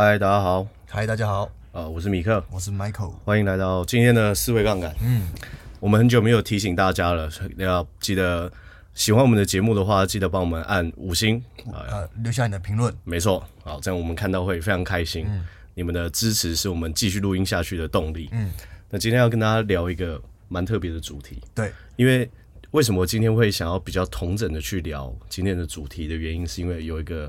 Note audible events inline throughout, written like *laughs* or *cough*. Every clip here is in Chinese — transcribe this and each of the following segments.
嗨，大家好！嗨，大家好！啊、呃，我是米克，我是 Michael，欢迎来到今天的思维杠杆。嗯，我们很久没有提醒大家了，要记得喜欢我们的节目的话，记得帮我们按五星啊、呃，留下你的评论。没错，好，这样我们看到会非常开心。嗯，你们的支持是我们继续录音下去的动力。嗯，那今天要跟大家聊一个蛮特别的主题。对，因为为什么今天会想要比较同整的去聊今天的主题的原因，是因为有一个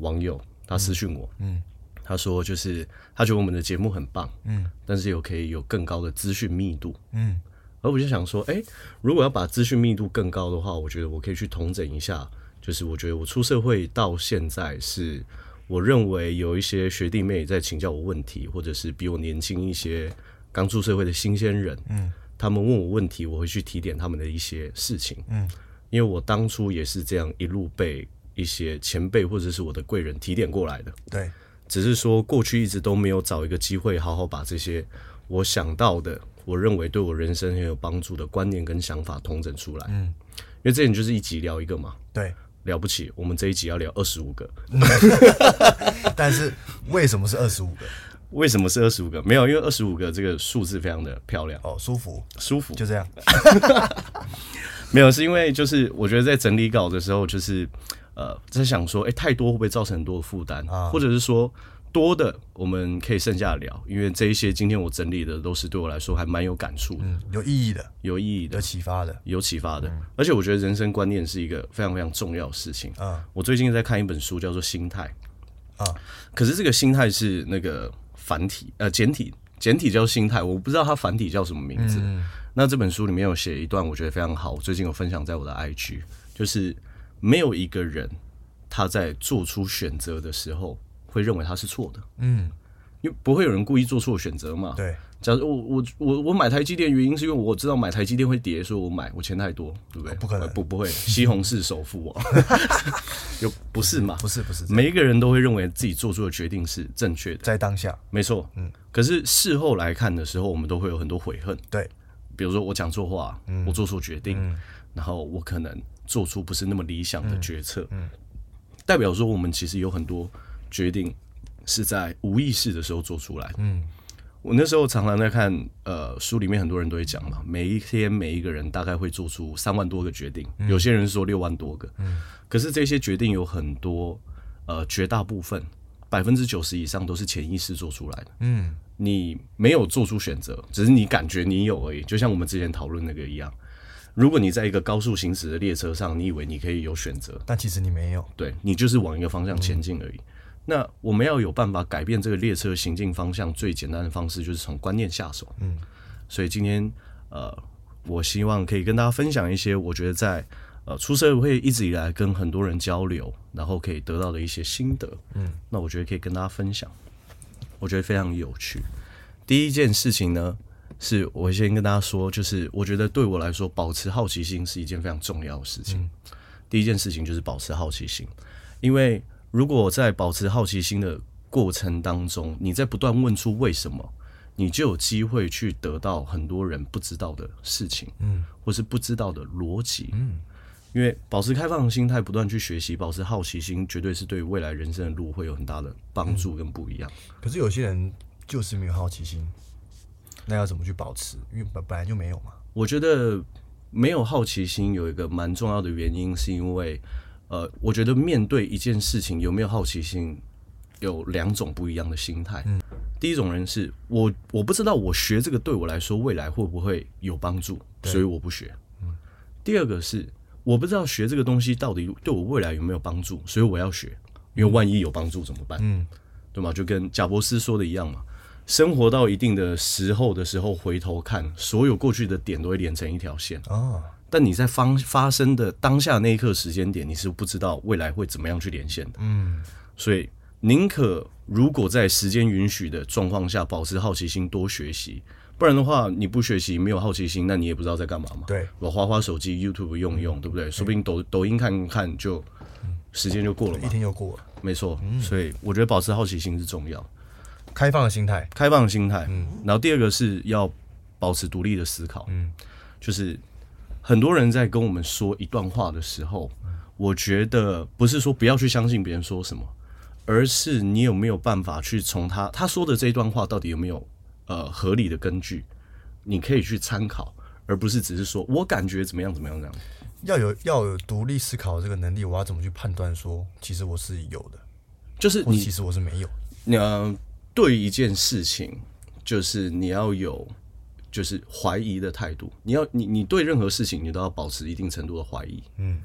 网友他私讯我。嗯。嗯他说：“就是他觉得我们的节目很棒，嗯，但是有可以有更高的资讯密度，嗯，而我就想说，哎、欸，如果要把资讯密度更高的话，我觉得我可以去统整一下，就是我觉得我出社会到现在，是我认为有一些学弟妹在请教我问题，或者是比我年轻一些刚出社会的新鲜人，嗯，他们问我问题，我会去提点他们的一些事情，嗯，因为我当初也是这样一路被一些前辈或者是我的贵人提点过来的，对。”只是说，过去一直都没有找一个机会，好好把这些我想到的，我认为对我人生很有帮助的观念跟想法统整出来。嗯，因为这里就是一集聊一个嘛。对，了不起，我们这一集要聊二十五个。*laughs* 但是为什么是二十五个？为什么是二十五个？没有，因为二十五个这个数字非常的漂亮哦，舒服，舒服，就这样。*laughs* 没有，是因为就是我觉得在整理稿的时候，就是。呃，在想说，哎、欸，太多会不会造成很多的负担？啊，或者是说多的，我们可以剩下聊，因为这一些今天我整理的都是对我来说还蛮有感触的，嗯，有意义的，有意义的，有启发的，有启发的。嗯，而且我觉得人生观念是一个非常非常重要的事情。啊，我最近在看一本书，叫做《心态》啊，可是这个心态是那个繁体，呃，简体，简体叫心态，我不知道它繁体叫什么名字。嗯，那这本书里面有写一段，我觉得非常好，我最近有分享在我的 IG，就是。没有一个人他在做出选择的时候会认为他是错的，嗯，因为不会有人故意做错选择嘛。对，假如我我我我买台积电原因是因为我知道买台积电会跌，所以我买，我钱太多，对不对？不可能，不不会，西红柿首富啊，*laughs* 又不是嘛？不是不是，每一个人都会认为自己做出的决定是正确的，在当下，没错，嗯。可是事后来看的时候，我们都会有很多悔恨，对，比如说我讲错话，嗯，我做错决定，嗯，然后我可能。做出不是那么理想的决策，嗯，嗯，代表说我们其实有很多决定是在无意识的时候做出来。的。嗯，我那时候常常在看，呃，书里面很多人都会讲嘛，每一天每一个人大概会做出三万多个决定，嗯，有些人说六万多个，嗯，可是这些决定有很多，呃，绝大部分百分之九十以上都是潜意识做出来的。嗯，你没有做出选择，只是你感觉你有而已，就像我们之前讨论那个一样。如果你在一个高速行驶的列车上，你以为你可以有选择，但其实你没有，对，你就是往一个方向前进而已。嗯。那我们要有办法改变这个列车行进方向，最简单的方式就是从观念下手。嗯，所以今天呃，我希望可以跟大家分享一些我觉得在呃出社会一直以来跟很多人交流，然后可以得到的一些心得。嗯，那我觉得可以跟大家分享，我觉得非常有趣。第一件事情呢。是我先跟大家说，就是我觉得对我来说，保持好奇心是一件非常重要的事情。嗯。第一件事情就是保持好奇心，因为如果在保持好奇心的过程当中，你在不断问出为什么，你就有机会去得到很多人不知道的事情，嗯，或是不知道的逻辑，嗯。因为保持开放的心态，不断去学习，保持好奇心，绝对是对未来人生的路会有很大的帮助跟不一样。可是有些人就是没有好奇心。那要怎么去保持？因为本本来就没有嘛。我觉得没有好奇心有一个蛮重要的原因，是因为呃，我觉得面对一件事情有没有好奇心，有两种不一样的心态。嗯，第一种人是我我不知道我学这个对我来说未来会不会有帮助，所以我不学。嗯。第二个是我不知道学这个东西到底对我未来有没有帮助，所以我要学，因为万一有帮助怎么办？嗯，对吗？就跟贾伯斯说的一样嘛，生活到一定的时候的时候，回头看，所有过去的点都会连成一条线啊。但你在发发生的当下那一刻时间点，你是不知道未来会怎么样去连线的。嗯，所以。宁可如果在时间允许的状况下保持好奇心，多学习，不然的话你不学习，没有好奇心，那你也不知道在干嘛嘛。对，我花花手机，YouTube 用一用，嗯、对不对？说不定抖抖音看看就时间就过了嘛，一天就过了。没错，嗯、所以我觉得保持好奇心是重要，开放的心态，开放的心态。嗯，然后第二个是要保持独立的思考。嗯，就是很多人在跟我们说一段话的时候，我觉得不是说不要去相信别人说什么。而是你有没有办法去从他他说的这一段话到底有没有呃合理的根据，你可以去参考，而不是只是说我感觉怎么样怎么样这样。要有要有独立思考的这个能力，我要怎么去判断说其实我是有的，就是你其实我是没有。你要对一件事情，就是你要有就是怀疑的态度，你要你你对任何事情你都要保持一定程度的怀疑，嗯。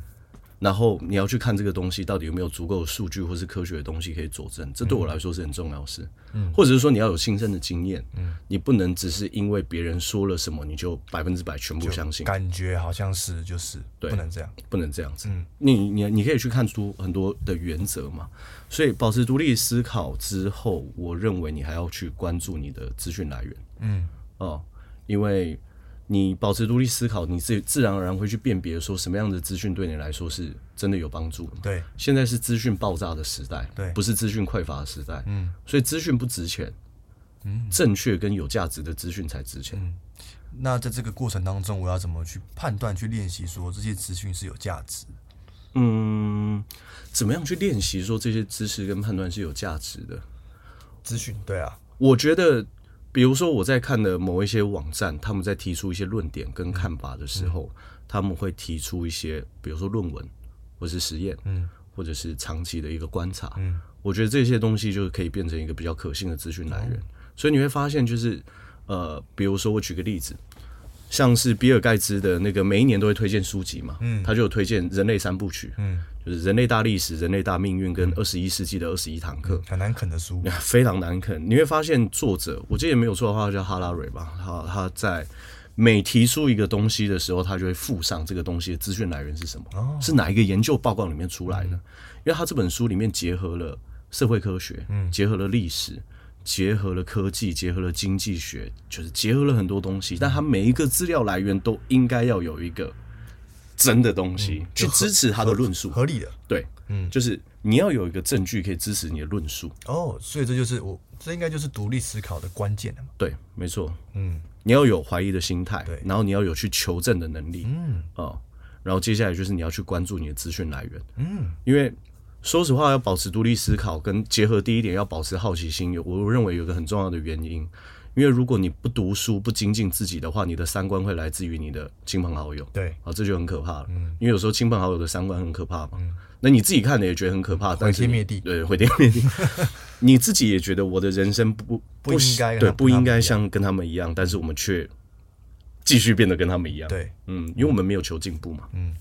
然后你要去看这个东西到底有没有足够的数据或是科学的东西可以佐证，这对我来说是很重要的事。嗯，或者是说你要有亲身的经验，嗯，你不能只是因为别人说了什么你就百分之百全部相信，感觉好像是就是，对，不能这样，不能这样子。嗯，你你你可以去看出很多的原则嘛。所以保持独立思考之后，我认为你还要去关注你的资讯来源。嗯，哦，因为。你保持独立思考，你自自然而然会去辨别说什么样的资讯对你来说是真的有帮助的。对，现在是资讯爆炸的时代，对，不是资讯匮乏的时代。嗯，所以资讯不值钱，嗯，正确跟有价值的资讯才值钱。嗯，那在这个过程当中，我要怎么去判断、去练习说这些资讯是有价值？嗯，怎么样去练习说这些知识跟判断是有价值的资讯？对啊，我觉得。比如说我在看的某一些网站，他们在提出一些论点跟看法的时候，嗯、他们会提出一些，比如说论文，或是实验，嗯，或者是长期的一个观察，嗯，我觉得这些东西就是可以变成一个比较可信的资讯来源。嗯、所以你会发现，就是呃，比如说我举个例子，像是比尔盖茨的那个每一年都会推荐书籍嘛，嗯，他就有推荐《人类三部曲》，嗯。就是人类大历史、人类大命运跟二十一世纪的二十一堂课，很难啃的书，*laughs* 非常难啃。你会发现作者，我记得没有错的话，叫哈拉瑞吧？他他在每提出一个东西的时候，他就会附上这个东西的资讯来源是什么，是哪一个研究报告里面出来的？因为他这本书里面结合了社会科学，嗯结合了历史，结合了科技，结合了经济学，就是结合了很多东西。但他每一个资料来源都应该要有一个。真的东西、嗯、去支持他的论述，合理的，对，嗯，就是你要有一个证据可以支持你的论述。哦，所以这就是我，这应该就是独立思考的关键了嘛。对，没错，嗯，你要有怀疑的心态，对，然后你要有去求证的能力，嗯，哦，然后接下来就是你要去关注你的资讯来源，嗯，因为说实话，要保持独立思考，跟结合第一点要保持好奇心，有我认为有个很重要的原因。因为如果你不读书、不精进自己的话，你的三观会来自于你的亲朋好友。对，啊，这就很可怕了。嗯，因为有时候亲朋好友的三观很可怕嘛。嗯，那你自己看的也觉得很可怕，毁天灭地。对，毁天灭地。*laughs* 你自己也觉得我的人生不不应该对不应该像跟他们一样，但是我们却继续变得跟他们一样。对，嗯，因为我们没有求进步嘛。嗯，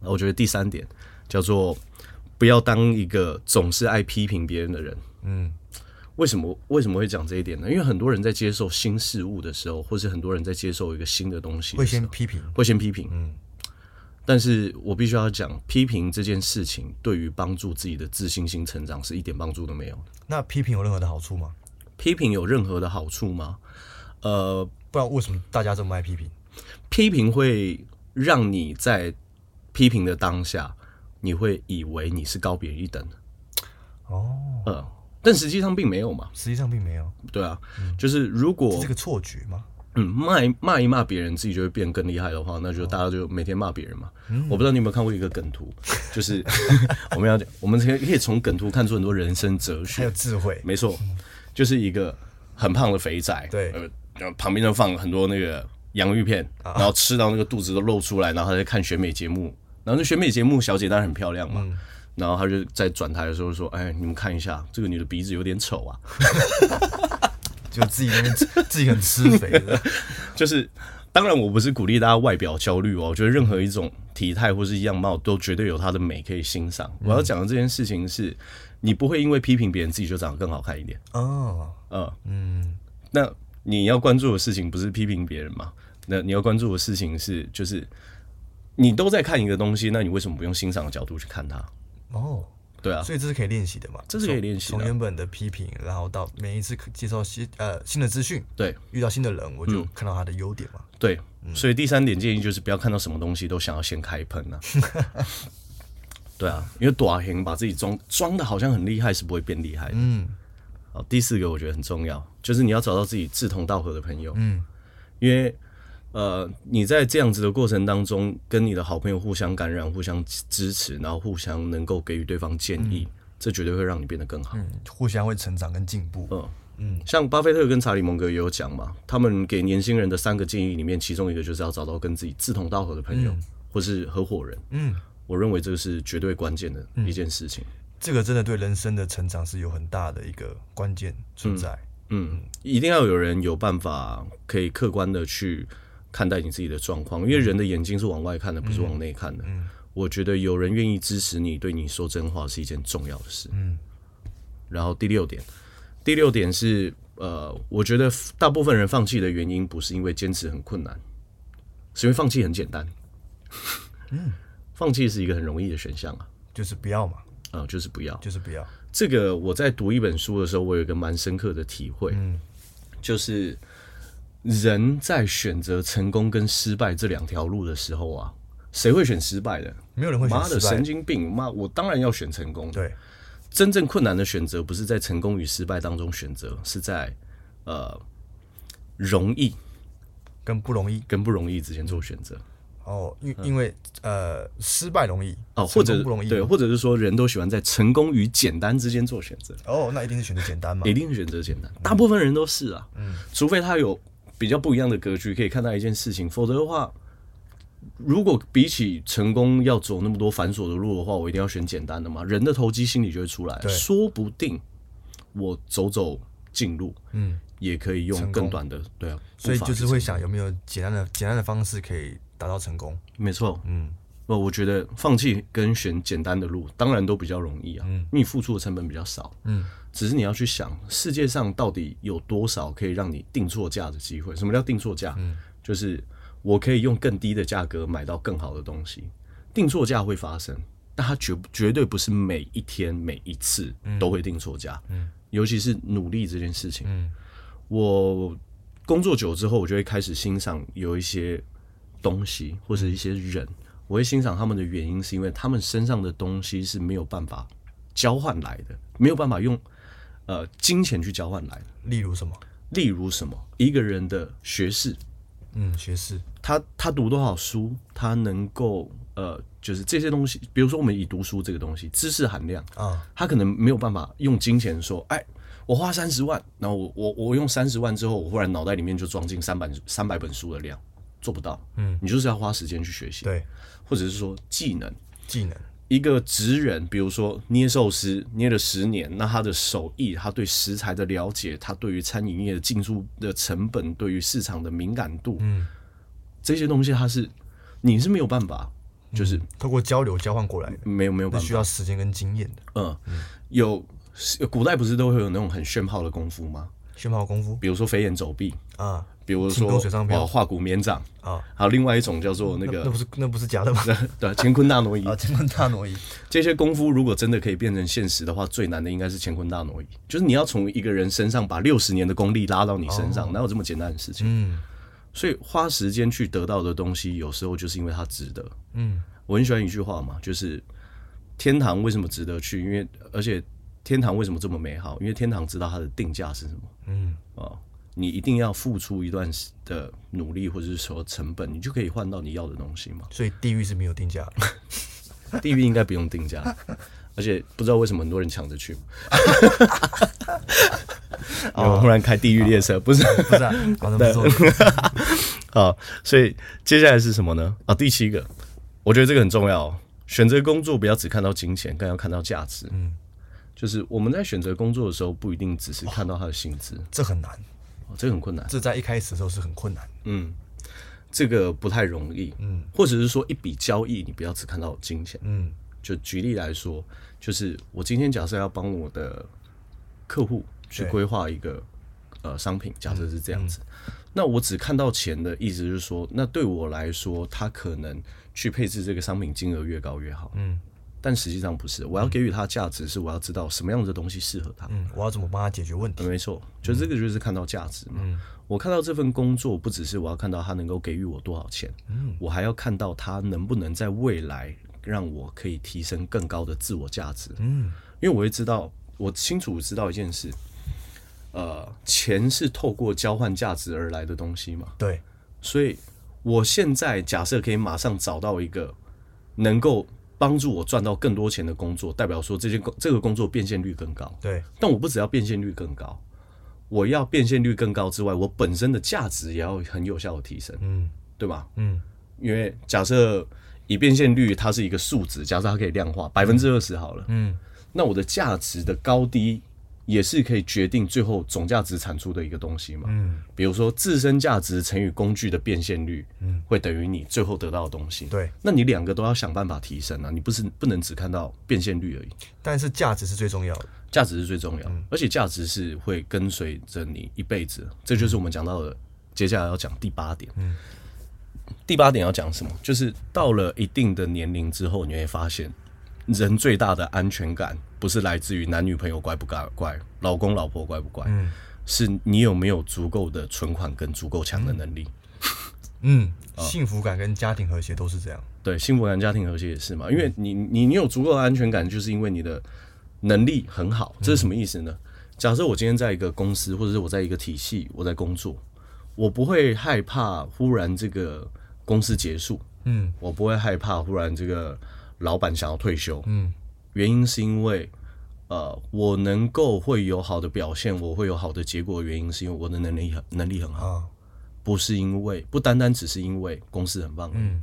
我觉得第三点叫做不要当一个总是爱批评别人的人。嗯。为什么为什么会讲这一点呢？因为很多人在接受新事物的时候，或是很多人在接受一个新的东西，会先批评，会先批评。嗯，但是我必须要讲，批评这件事情对于帮助自己的自信心成长是一点帮助都没有。那批评有任何的好处吗？批评有任何的好处吗？呃，不知道为什么大家这么爱批评？批评会让你在批评的当下，你会以为你是高别人一等的。哦，嗯。但实际上并没有嘛，实际上并没有。对啊，嗯、就是如果这个错觉吗？嗯，骂一骂一骂别人，自己就会变更厉害的话，那就大家就每天骂别人嘛。嗯、我不知道你有没有看过一个梗图，*laughs* 就是 *laughs* 我们要讲，我们可以可以从梗图看出很多人生哲学，还有智慧。没错，就是一个很胖的肥仔，对，呃，旁边就放很多那个洋芋片，然后吃到那个肚子都露出来，然后他在看选美节目，然后那选美节目小姐当然很漂亮嘛。嗯然后他就在转台的时候说：“哎，你们看一下，这个女的鼻子有点丑啊。*laughs* ”就自己那边自己很吃肥的，*laughs* 就是。当然，我不是鼓励大家外表焦虑哦。我觉得任何一种体态或是样貌都绝对有它的美可以欣赏。我要讲的这件事情是，你不会因为批评别人自己就长得更好看一点哦。嗯嗯，那你要关注的事情不是批评别人嘛？那你要关注的事情是，就是你都在看一个东西，那你为什么不用欣赏的角度去看它？哦。对啊，所以这是可以练习的嘛？这是可以练习的。从原本的批评，然后到每一次接受新呃新的资讯，对，遇到新的人，我就看到他的优点嘛。对，所以第三点建议就是不要看到什么东西都想要先开喷呐。*laughs* 对啊，因为短行把自己装装的好像很厉害，是不会变厉害的。嗯。好，第四个我觉得很重要，就是你要找到自己志同道合的朋友。嗯，因为。呃，你在这样子的过程当中，跟你的好朋友互相感染、互相支持，然后互相能够给予对方建议，嗯、这绝对会让你变得更好。嗯，互相会成长跟进步。嗯嗯，像巴菲特跟查理蒙格也有讲嘛，他们给年轻人的三个建议里面，其中一个就是要找到跟自己志同道合的朋友，嗯、或是合伙人。嗯，我认为这个是绝对关键的一件事情、嗯。这个真的对人生的成长是有很大的一个关键存在。嗯，嗯，一定要有人有办法可以客观的去。看待你自己的状况，因为人的眼睛是往外看的，不是往内看的。嗯，我觉得有人愿意支持你，对你说真话是一件重要的事。嗯，然后第六点，第六点是呃，我觉得大部分人放弃的原因不是因为坚持很困难，是因为放弃很简单。嗯，*laughs* 放弃是一个很容易的选项啊，就是不要嘛。啊，就是不要，就是不要。这个我在读一本书的时候，我有一个蛮深刻的体会，嗯，就是。人在选择成功跟失败这两条路的时候啊，谁会选失败的？没有人会选失败。妈的神经病！妈，我当然要选成功。对，真正困难的选择不是在成功与失败当中选择，是在呃容易跟不容易跟不容易之间做选择。哦，因因为呃失败容易哦，或者不容易对，或者是说人都喜欢在成功与简单之间做选择。哦，那一定是选择简单嘛？一定是选择简单，大部分人都是啊。嗯，除非他有。比较不一样的格局，可以看到一件事情。否则的话，如果比起成功要走那么多繁琐的路的话，我一定要选简单的嘛。人的投机心理就会出来，说不定我走走近路，嗯，也可以用更短的，对啊。所以就是会想有没有简单的、简单的方式可以达到成功。没错，嗯，我我觉得放弃跟选简单的路，当然都比较容易啊，嗯，因为你付出的成本比较少，嗯。只是你要去想，世界上到底有多少可以让你定错价的机会？什么叫定错价？嗯，就是我可以用更低的价格买到更好的东西。定错价会发生，但它绝绝对不是每一天每一次都会定错价。嗯，尤其是努力这件事情。嗯，我工作久之后，我就会开始欣赏有一些东西或者一些人。我会欣赏他们的原因，是因为他们身上的东西是没有办法交换来的，没有办法用。呃，金钱去交换来的，例如什么？例如什么？一个人的学识，嗯，学识，他他读多少书，他能够呃，就是这些东西，比如说我们以读书这个东西，知识含量啊，他可能没有办法用金钱说，哎，我花三十万，然后我我我用三十万之后，我忽然脑袋里面就装进三百三百本书的量，做不到，嗯，你就是要花时间去学习，对，或者是说技能，技能。一个职人，比如说捏寿司，捏了十年，那他的手艺，他对食材的了解，他对于餐饮业的进驻的成本，对于市场的敏感度，嗯，这些东西他是你是没有办法，就是透过交流交换过来的，没有没有办法，需要时间跟经验的。嗯，有古代不是都会有那种很炫炮的功夫吗？炫炮功夫，比如说飞檐走壁啊。比如说哦，画骨绵掌啊，还有另外一种叫做那个，那不是那不是假的吗？*laughs* 对，乾坤大挪移啊，乾坤大挪移。这些功夫如果真的可以变成现实的话，最难的应该是乾坤大挪移，就是你要从一个人身上把六十年的功力拉到你身上，哪有这么简单的事情？嗯，所以花时间去得到的东西，有时候就是因为它值得。嗯，我很喜欢一句话嘛，就是天堂为什么值得去？因为而且天堂为什么这么美好？因为天堂知道它的定价是什么。嗯啊。你一定要付出一段时的努力，或者是说成本，你就可以换到你要的东西嘛。所以地狱是没有定价的，*laughs* 地狱应该不用定价，而且不知道为什么很多人抢着去。*laughs* 我忽然开地狱列车，不是不是，好，*laughs* 所以接下来是什么呢？啊，第七个，我觉得这个很重要。选择工作不要只看到金钱，更要看到价值。嗯，就是我们在选择工作的时候，不一定只是看到他的薪资，这很难。这个很困难。这在一开始的时候是很困难。嗯，这个不太容易。嗯，或者是说一笔交易，你不要只看到金钱。嗯，就举例来说，就是我今天假设要帮我的客户去规划一个呃商品，假设是这样子，嗯嗯、那我只看到钱的意思就是说，那对我来说，他可能去配置这个商品金额越高越好。嗯。但实际上不是，我要给予他价值，是我要知道什么样的东西适合他。嗯，我要怎么帮他解决问题？没错，就这个就是看到价值嘛。嗯，我看到这份工作，不只是我要看到他能够给予我多少钱，嗯，我还要看到他能不能在未来让我可以提升更高的自我价值。嗯，因为我会知道，我清楚知道一件事，呃，钱是透过交换价值而来的东西嘛。对，所以我现在假设可以马上找到一个能够。帮助我赚到更多钱的工作，代表说这件工这个工作变现率更高。对，但我不只要变现率更高，我要变现率更高之外，我本身的价值也要很有效的提升。嗯，对吧？嗯，因为假设以变现率它是一个数值，假设它可以量化百分之二十好了。嗯，那我的价值的高低。也是可以决定最后总价值产出的一个东西嘛。嗯，比如说自身价值乘以工具的变现率，嗯，会等于你最后得到的东西。对，那你两个都要想办法提升啊，你不是不能只看到变现率而已。但是价值是最重要的，价值是最重要的，而且价值是会跟随着你一辈子。这就是我们讲到的，接下来要讲第八点。嗯，第八点要讲什么？就是到了一定的年龄之后，你会发现。人最大的安全感不是来自于男女朋友乖不乖乖，老公老婆乖不乖，嗯，是你有没有足够的存款跟足够强的能力。嗯，幸福感跟家庭和谐都是这样。对，幸福感、家庭和谐也是嘛，因为你你你有足够的安全感，就是因为你的能力很好。这是什么意思呢？假设我今天在一个公司，或者是我在一个体系，我在工作，我不会害怕忽然这个公司结束，嗯，我不会害怕忽然这个。老板想要退休，嗯，原因是因为，呃，我能够会有好的表现，我会有好的结果。原因是因为我的能力很能力很好，啊、不是因为不单单只是因为公司很棒，嗯，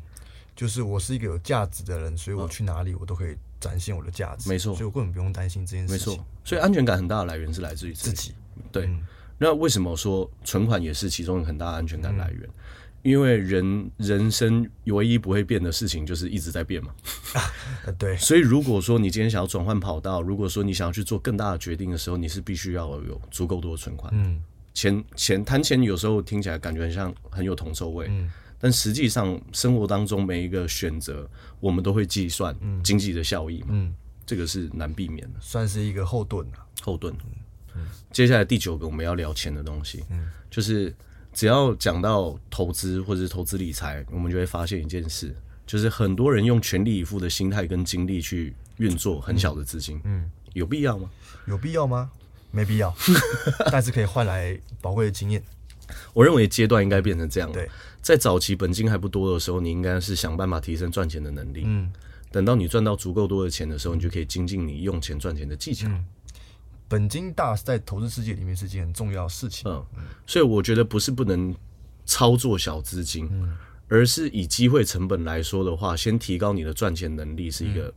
就是我是一个有价值的人，所以我去哪里我都可以展现我的价值，没错，所以我根本不用担心这件事情。没错，所以安全感很大的来源是来自于自己。对，嗯、那为什么说存款也是其中很大的安全感来源？嗯因为人人生唯一不会变的事情就是一直在变嘛，*laughs* 对，所以如果说你今天想要转换跑道，如果说你想要去做更大的决定的时候，你是必须要有足够多的存款。嗯，钱钱谈钱有时候听起来感觉很像很有铜臭味，嗯，但实际上生活当中每一个选择，我们都会计算经济的效益嘛，嗯，这个是难避免的，算是一个后盾啊，后盾。嗯，接下来第九个我们要聊钱的东西，嗯，就是。只要讲到投资或者是投资理财，我们就会发现一件事，就是很多人用全力以赴的心态跟精力去运作很小的资金，嗯，嗯，有必要吗？有必要吗？没必要，*laughs* 但是可以换来宝贵的经验。我认为阶段应该变成这样，对，在早期本金还不多的时候，你应该是想办法提升赚钱的能力，嗯，等到你赚到足够多的钱的时候，你就可以精进你用钱赚钱的技巧。嗯本金大在投资世界里面是件很重要的事情。嗯，所以我觉得不是不能操作小资金，嗯，而是以机会成本来说的话，先提高你的赚钱能力是一个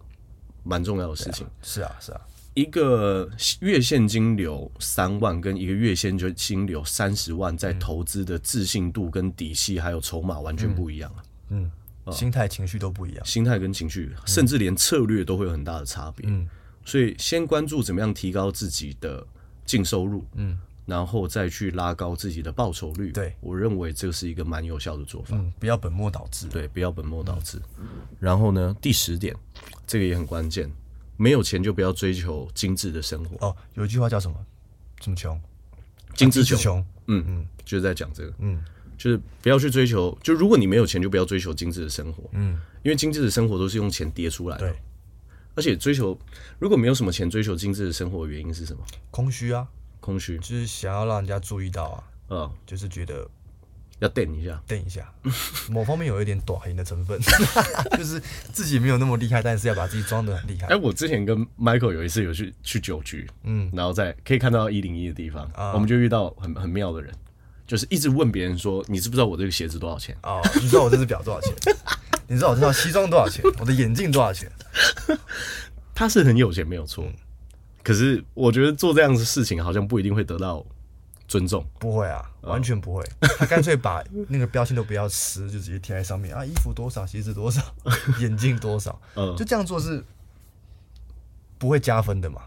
蛮重要的事情。嗯，是啊，是啊，一个月现金流三万跟一个月现金流三十万，在投资的自信度跟底气还有筹码完全不一样啊。嗯，心态情绪都不一样，心态跟情绪，甚至连策略都会有很大的差别。嗯。所以，先关注怎么样提高自己的净收入，嗯，然后再去拉高自己的报酬率。对，我认为这是一个蛮有效的做法。嗯，不要本末倒置。对，不要本末倒置。嗯，然后呢，第十点，这个也很关键，没有钱就不要追求精致的生活。哦，有一句话叫什么？这么穷，精致穷。嗯嗯，就是在讲这个。嗯，就是不要去追求。就如果你没有钱，就不要追求精致的生活。嗯，因为精致的生活都是用钱叠出来的。对。而且追求，如果没有什么钱，追求精致的生活原因是什么？空虚啊，空虚，就是想要让人家注意到啊，嗯，就是觉得要垫一下，垫一下，*laughs* 某方面有一点短型的成分，*laughs* 就是自己没有那么厉害，但是要把自己装的很厉害。哎，我之前跟 Michael 有一次有去去酒局，嗯，然后在可以看到一零一的地方，啊、我们就遇到很很妙的人，就是一直问别人说，你知不知道我这个鞋子多少钱？哦，你知道我这只表多少钱？你知道我这套西装多少钱？我的眼镜多少钱？*laughs* 他是很有钱，没有错。可是我觉得做这样的事情好像不一定会得到尊重？不会啊，完全不会。他干脆把那个标签都不要撕，就直接贴在上面啊，衣服多少，鞋子多少，*laughs* 眼镜多少，嗯，就这样做是不会加分的嘛？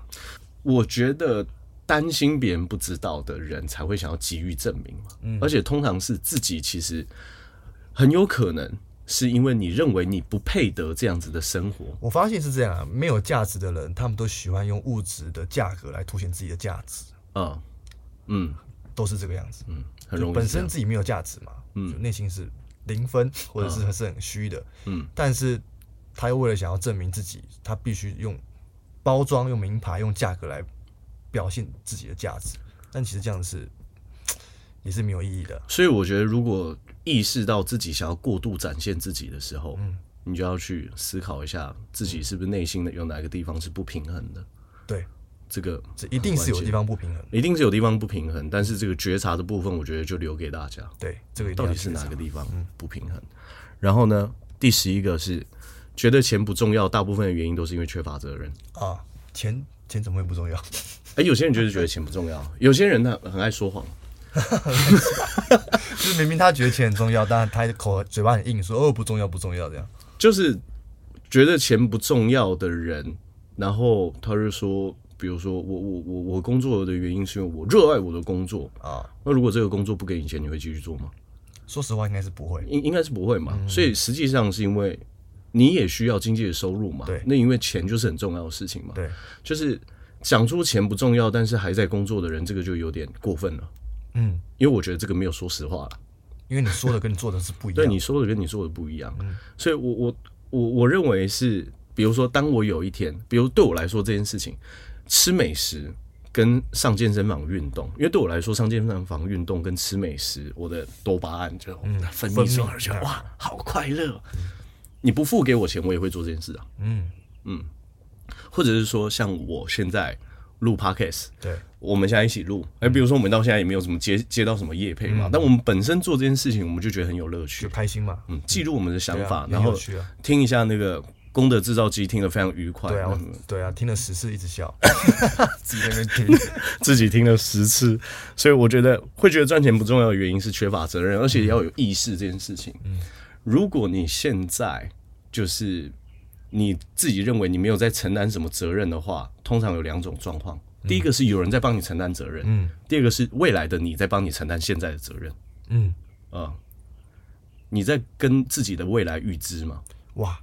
我觉得担心别人不知道的人才会想要急于证明嘛。嗯，而且通常是自己其实很有可能。是因为你认为你不配得这样子的生活。我发现是这样啊，没有价值的人，他们都喜欢用物质的价格来凸显自己的价值。嗯嗯，都是这个样子。嗯，很容易。本身自己没有价值嘛，嗯，内心是零分，或者是是很虚的。嗯，但是他又为了想要证明自己，他必须用包装、用名牌、用价格来表现自己的价值。但其实这样是 *tsk* 也是没有意义的。所以我觉得，如果意识到自己想要过度展现自己的时候，嗯，你就要去思考一下自己是不是内心的有哪个地方是不平衡的。对，这个这一定是有地方不平衡，一定是有地方不平衡。但是这个觉察的部分，我觉得就留给大家。对，这个到底是哪个地方不平衡？然后呢，第十一个是觉得钱不重要，大部分的原因都是因为缺乏责任啊。钱钱怎么会不重要？哎，有些人就是觉得钱不重要，有些人他很爱说谎。*laughs* 就是明明他觉得钱很重要，但他口嘴巴很硬，说哦不重要不重要这样。就是觉得钱不重要的人，然后他就说，比如说我我我我工作的原因是因为我热爱我的工作啊。那如果这个工作不给你钱，你会继续做吗？说实话，应该是不会，应应该是不会嘛。所以实际上是因为你也需要经济的收入嘛。对，那因为钱就是很重要的事情嘛。对，就是讲出钱不重要，但是还在工作的人，这个就有点过分了。嗯，因为我觉得这个没有说实话了，因为你说的跟你做的是不一样。对，你说的跟你做的不一样，嗯，所以我我我我认为是，比如说，当我有一天，比如对我来说这件事情，吃美食跟上健身房运动，因为对我来说，上健身房运动跟吃美食，我的多巴胺就分泌出来，觉得哇，好快乐。你不付给我钱，我也会做这件事啊。嗯嗯，或者是说，像我现在。录 podcast，对，我们现在一起录。哎，比如说我们到现在也没有什么接接到什么业配嘛，但我们本身做这件事情，我们就觉得很有乐趣，就开心嘛。嗯，记录我们的想法，然后听一下那个功德制造机，听得非常愉快。对啊，对啊，听了十次一直笑，*laughs* 自己在那听，*laughs* 自己听了十次。所以我觉得会觉得赚钱不重要的原因是缺乏责任，而且要有意识这件事情。嗯，如果你现在就是。你自己认为你没有在承担什么责任的话，通常有两种状况。第一个是有人在帮你承担责任，嗯。第二个是未来的你在帮你承担现在的责任，嗯。啊，你在跟自己的未来预支吗？哇，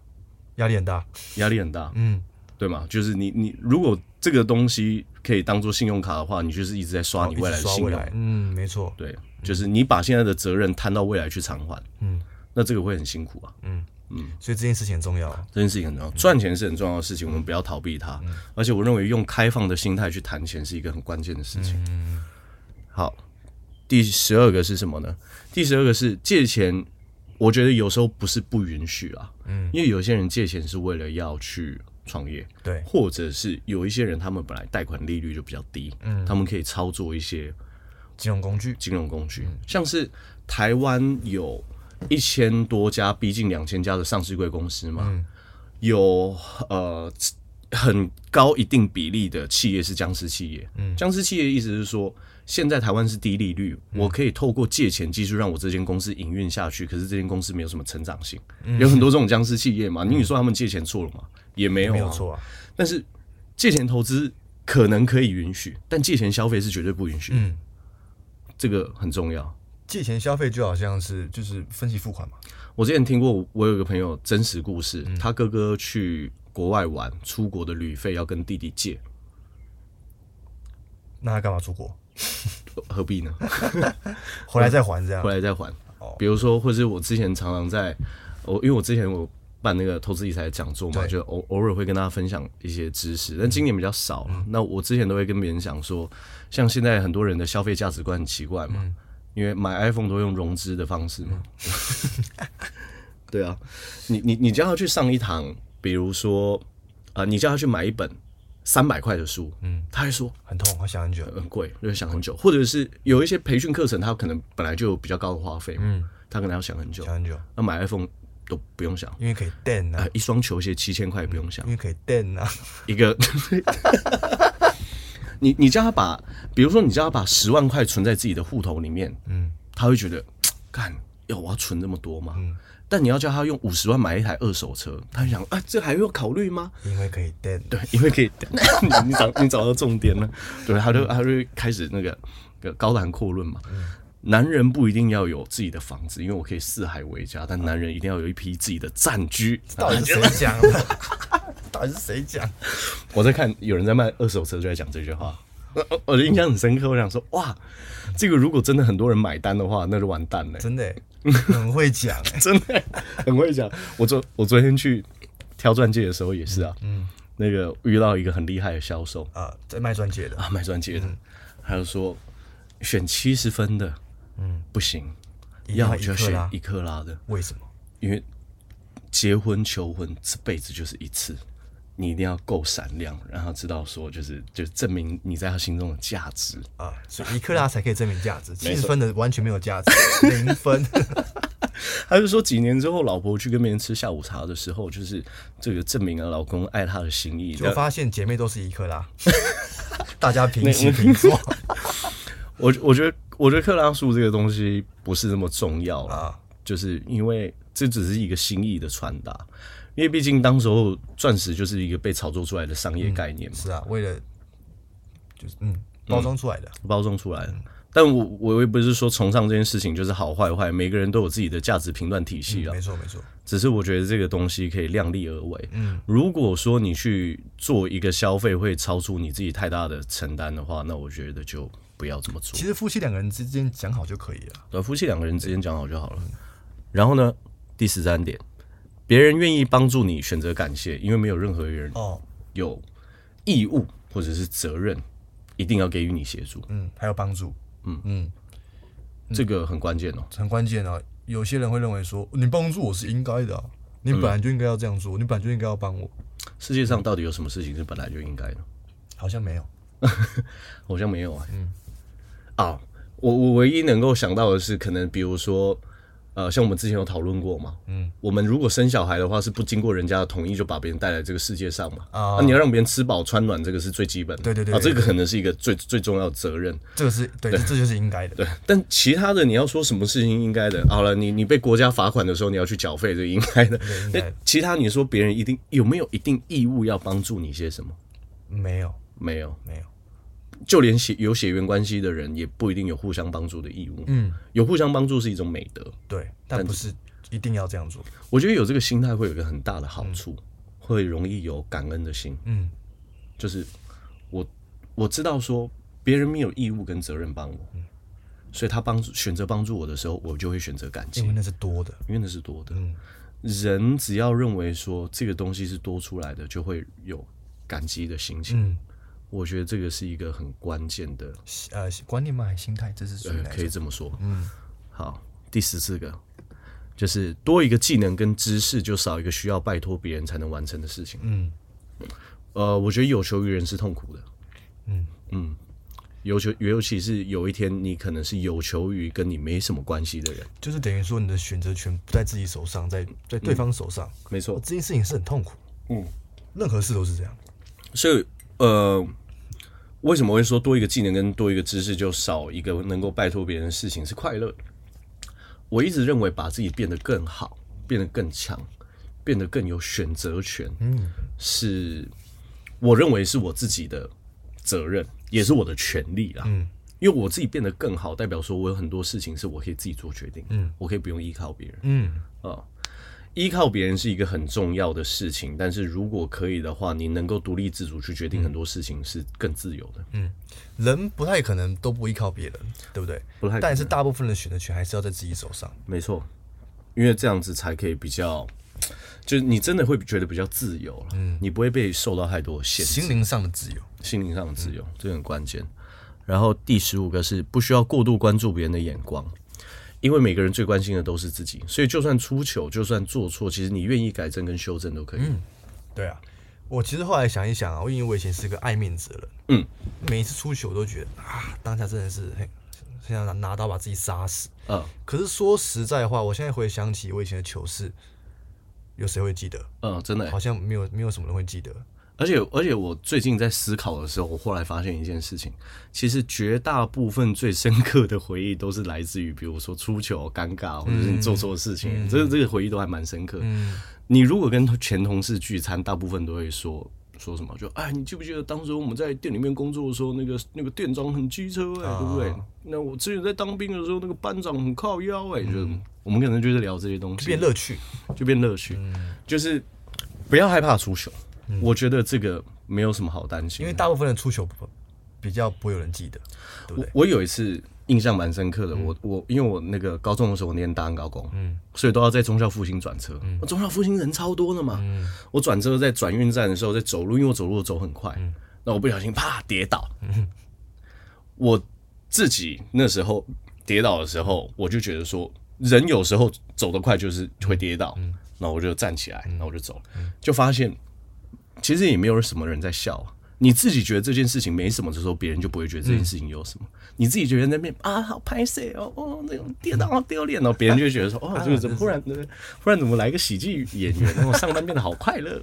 压力很大，压力很大，嗯，对吗？就是你你如果这个东西可以当做信用卡的话，你就是一直在刷你未来的信用，嗯，没错，对，就是你把现在的责任摊到未来去偿还，嗯，那这个会很辛苦啊，嗯。嗯，所以这件事情很重要，这件事情很重要，赚钱是很重要的事情，我们不要逃避它。而且我认为用开放的心态去谈钱是一个很关键的事情。嗯。好，第十二个是什么呢？第十二个是借钱，我觉得有时候不是不允许啊，嗯，因为有些人借钱是为了要去创业，对，或者是有一些人他们本来贷款利率就比较低，嗯，他们可以操作一些金融工具，金融工具，像是台湾有。一千多家，逼近两千家的上市贵公司嘛，嗯、有呃很高一定比例的企业是僵尸企业。嗯，僵尸企业的意思是说，现在台湾是低利率，嗯、我可以透过借钱技术让我这间公司营运下去，可是这间公司没有什么成长性。嗯、有很多这种僵尸企业嘛，嗯、你说他们借钱错了吗？也没有、啊，没有错啊。但是借钱投资可能可以允许，但借钱消费是绝对不允许。嗯，这个很重要。借钱消费就好像是就是分期付款嘛。我之前听过，我有一个朋友真实故事，嗯、他哥哥去国外玩，出国的旅费要跟弟弟借，那他干嘛出国？何必呢？*laughs* 回来再还这样，回来再还。比如说，或是我之前常常在，我因为我之前我办那个投资理财讲座嘛，就偶偶尔会跟大家分享一些知识，但今年比较少。嗯、那我之前都会跟别人讲说，像现在很多人的消费价值观很奇怪嘛。嗯因为买 iPhone 都用融资的方式嘛，*laughs* 对啊，你你你叫他去上一堂，比如说啊、呃，你叫他去买一本三百块的书，嗯，他还说很痛，他想很久，很贵，就会想很久，或者是有一些培训课程，他可能本来就有比较高的花费，嗯，他可能要想很久，想很久，那买 iPhone 都不用想，因为可以垫啊、呃，一双球鞋七千块也不用想，因为可以垫啊，一个。*laughs* *laughs* 你你叫他把，比如说你叫他把十万块存在自己的户头里面，嗯，他会觉得，*tsk* 干，要我要存这么多吗？嗯。但你要叫他用五十万买一台二手车，他就想啊，这还要考虑吗？因为可以垫，对，因为可以 *laughs* 垫。你找你找到重点了，对，他就他就开始那个个高谈阔论嘛。嗯、男人不一定要有自己的房子，因为我可以四海为家，但男人一定要有一批自己的战居。到底是谁讲的？*laughs* 到底是谁讲？我在看有人在卖二手车，就在讲这句话。我的印象很深刻，我想说，哇，这个如果真的很多人买单的话，那就完蛋了。真的，很会讲，*laughs* 真的很会讲。我昨我昨天去挑钻戒的时候也是啊，嗯，那个遇到一个很厉害的销售啊，在卖钻戒的啊，卖钻戒的，他就说选七十分的，嗯，不行，要就选一克拉的。为什么？因为结婚求婚这辈子就是一次。你一定要够闪亮，让他知道说，就是就证明你在他心中的价值啊，所以一克拉才可以证明价值，七十分的完全没有价值，*laughs* 零分。*laughs* 他就说几年之后，老婆去跟别人吃下午茶的时候，就是这个证明了老公爱她的心意，就发现姐妹都是一克拉，*laughs* 大家平起平坐。我我觉得，我觉得克拉数这个东西不是那么重要啊，就是因为这只是一个心意的传达。因为毕竟当时候钻石就是一个被炒作出来的商业概念嘛，是啊，为了就是嗯包装出来的，包装出来的。但我我也不是说崇尚这件事情就是好坏坏，每个人都有自己的价值评断体系啊，没错没错。只是我觉得这个东西可以量力而为。嗯，如果说你去做一个消费会超出你自己太大的承担的话，那我觉得就不要这么做。其实夫妻两个人之间讲好就可以了，对，夫妻两个人之间讲好就好了。然后呢，第十三点。别人愿意帮助你，选择感谢，因为没有任何人哦有义务或者是责任一定要给予你协助。嗯，还有帮助。嗯嗯，这个很关键哦，很关键啊！有些人会认为说，你帮助我是应该的啊，你本来就应该要这样做，你本来就应该要帮我。世界上到底有什么事情是本来就应该的？好像没有，*laughs* 好像没有啊。嗯，啊，我我唯一能够想到的是，可能比如说。呃，像我们之前有讨论过嘛，嗯，我们如果生小孩的话，是不经过人家的同意就把别人带来这个世界上嘛，啊，那你要让别人吃饱穿暖，这个是最基本的，对对对，啊，这个可能是一个最最重要的责任，这个是对，这就是应该的，对。但其他的你要说什么事情应该的，好了，你你被国家罚款的时候，你要去缴费，这应该的。那其他你说别人一定有没有一定义务要帮助你些什么？没有，没有，没有。就连血有血缘关系的人，也不一定有互相帮助的义务。嗯，有互相帮助是一种美德，对，但不是一定要这样做。我觉得有这个心态会有一个很大的好处，嗯、会容易有感恩的心。嗯，就是我我知道说别人没有义务跟责任帮我，嗯、所以他帮助选择帮助我的时候，我就会选择感激，因为那是多的，因为那是多的。嗯，人只要认为说这个东西是多出来的，就会有感激的心情。嗯。我觉得这个是一个很关键的呃观念嘛，还是心态，这是呃，可以这么说。嗯，好，第十四个就是多一个技能跟知识，就少一个需要拜托别人才能完成的事情。嗯，呃，我觉得有求于人是痛苦的。嗯嗯，有求尤其是有一天你可能是有求于跟你没什么关系的人，就是等于说你的选择权不在自己手上，在在对方手上。没错，这件事情是很痛苦。嗯，任何事都是这样，所以。呃，为什么会说多一个技能跟多一个知识就少一个能够拜托别人的事情是快乐的？我一直认为把自己变得更好、变得更强、变得更有选择权，嗯，是我认为是我自己的责任，也是我的权利啦。嗯，因为我自己变得更好，代表说我有很多事情是我可以自己做决定，嗯，我可以不用依靠别人，嗯，啊。依靠别人是一个很重要的事情，但是如果可以的话，你能够独立自主去决定很多事情是更自由的。嗯，人不太可能都不依靠别人，对不对？不太，但是大部分的选择权还是要在自己手上。没错，因为这样子才可以比较，就是你真的会觉得比较自由了。嗯，你不会被受到太多限制。心灵上的自由，心灵上的自由，嗯，这很关键。然后第十五个是不需要过度关注别人的眼光。因为每个人最关心的都是自己，所以就算出糗，就算做错，其实你愿意改正跟修正都可以。嗯，对啊，我其实后来想一想啊，我因为我以前是个爱面子的人，嗯，每一次出糗我都觉得啊，当下真的是很想拿拿刀把自己杀死。嗯，可是说实在话，我现在回想起我以前的糗事，有谁会记得？嗯，真的，好像没有没有什么人会记得。而且而且我最近在思考的时候，我后来发现一件事情，其实绝大部分最深刻的回忆都是来自于，比如说出糗、尴尬，或者是你做错事情，嗯、这个这个回忆都还蛮深刻。嗯、你如果跟前同事聚餐，大部分都会说。说什么？就哎，你记不记得当时我们在店里面工作的时候，那个那个店长很机车哎、欸，对不对？那我之前在当兵的时候，那个班长很靠腰哎、欸，就我们可能就是聊这些东西，变乐趣，就变乐趣，就是不要害怕出糗。我觉得这个没有什么好担心，因为大部分的出糗比较不会有人记得，对不对？我有一次。印象蛮深刻的，我我因为我那个高中的时候我念大安高工，嗯，所以都要在中校复兴转车，嗯，中校复兴人超多的嘛，嗯，我转车在转运站的时候在走路，因为我走路走很快，嗯，那我不小心啪跌倒，嗯，我自己那时候跌倒的时候，我就觉得说，人有时候走得快就是会跌倒，嗯，那我就站起来，那我就走，就发现其实也没有什么人在笑。你自己觉得这件事情没什么的时候，别人就不会觉得这件事情有什么。嗯、你自己觉得那边啊好拍摄哦哦那种跌倒好丢脸哦，别人就觉得说哦 *laughs* 这个怎么忽然的忽然怎么来个喜剧演员，然后上班变得好快乐。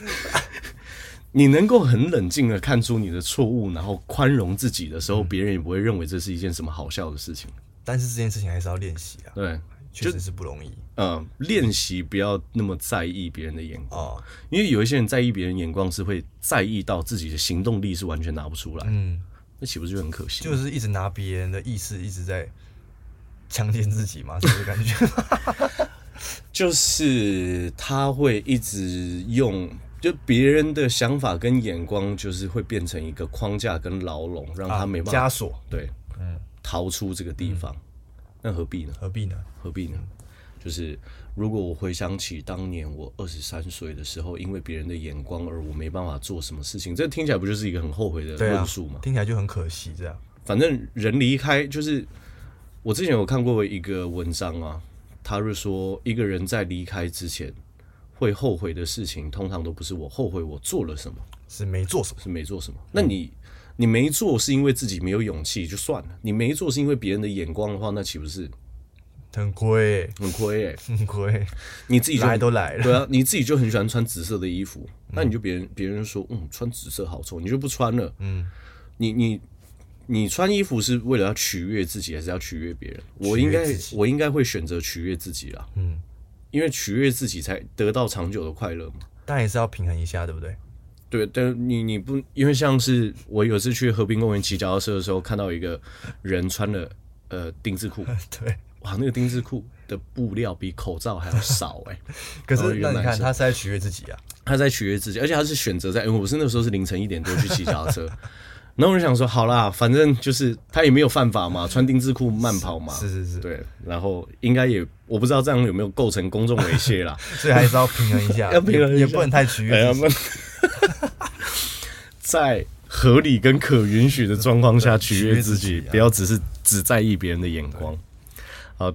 *laughs* 你能够很冷静的看出你的错误，然后宽容自己的时候，别人也不会认为这是一件什么好笑的事情。但是这件事情还是要练习啊。对。确实是不容易。嗯，练习不要那么在意别人的眼光，哦、因为有一些人在意别人眼光是会在意到自己的行动力是完全拿不出来。嗯，那岂不是就很可惜？就是一直拿别人的意思一直在强奸自己嘛，*laughs* 这个感觉。*laughs* 就是他会一直用，就别人的想法跟眼光，就是会变成一个框架跟牢笼，让他没办法枷锁。对，嗯，逃出这个地方。嗯那何必呢？何必呢？何必呢？就是如果我回想起当年我二十三岁的时候，因为别人的眼光而我没办法做什么事情，这听起来不就是一个很后悔的论述吗？听起来就很可惜，这样。反正人离开，就是我之前有看过一个文章啊，他是说一个人在离开之前会后悔的事情，通常都不是我后悔我做了什么，是没做什么，是没做什么。那你？你没做是因为自己没有勇气就算了，你没做是因为别人的眼光的话，那岂不是很亏？很亏哎，很亏。你自己来都来了，对啊，你自己就很喜欢穿紫色的衣服，那你就别人别人说，嗯，穿紫色好丑，你就不穿了。嗯，你你你穿衣服是为了要取悦自己，还是要取悦别人？我应该我应该会选择取悦自己啦。嗯，因为取悦自己才得到长久的快乐嘛。但也是要平衡一下，对不对？对，但你你不因为像是我有次去河滨公园骑脚踏车的时候，看到一个人穿了呃丁字裤，*laughs* 对，哇，那个丁字裤的布料比口罩还要少哎、*laughs* 欸。可是那你看他是在取悦自己啊，他在取悦自己，而且他是选择在，因为我是那个时候是凌晨一点多去骑脚踏车，然后我就想说，好啦，反正就是他也没有犯法嘛，穿丁字裤慢跑嘛，是是是，对，然后应该也我不知道这样有没有构成公众猥亵啦，*laughs* 所以还是要平衡一下，要平衡一下也，也不能太取悦。*laughs* 在合理跟可允许的状况下取悦自己，不要只是只在意别人的眼光。好，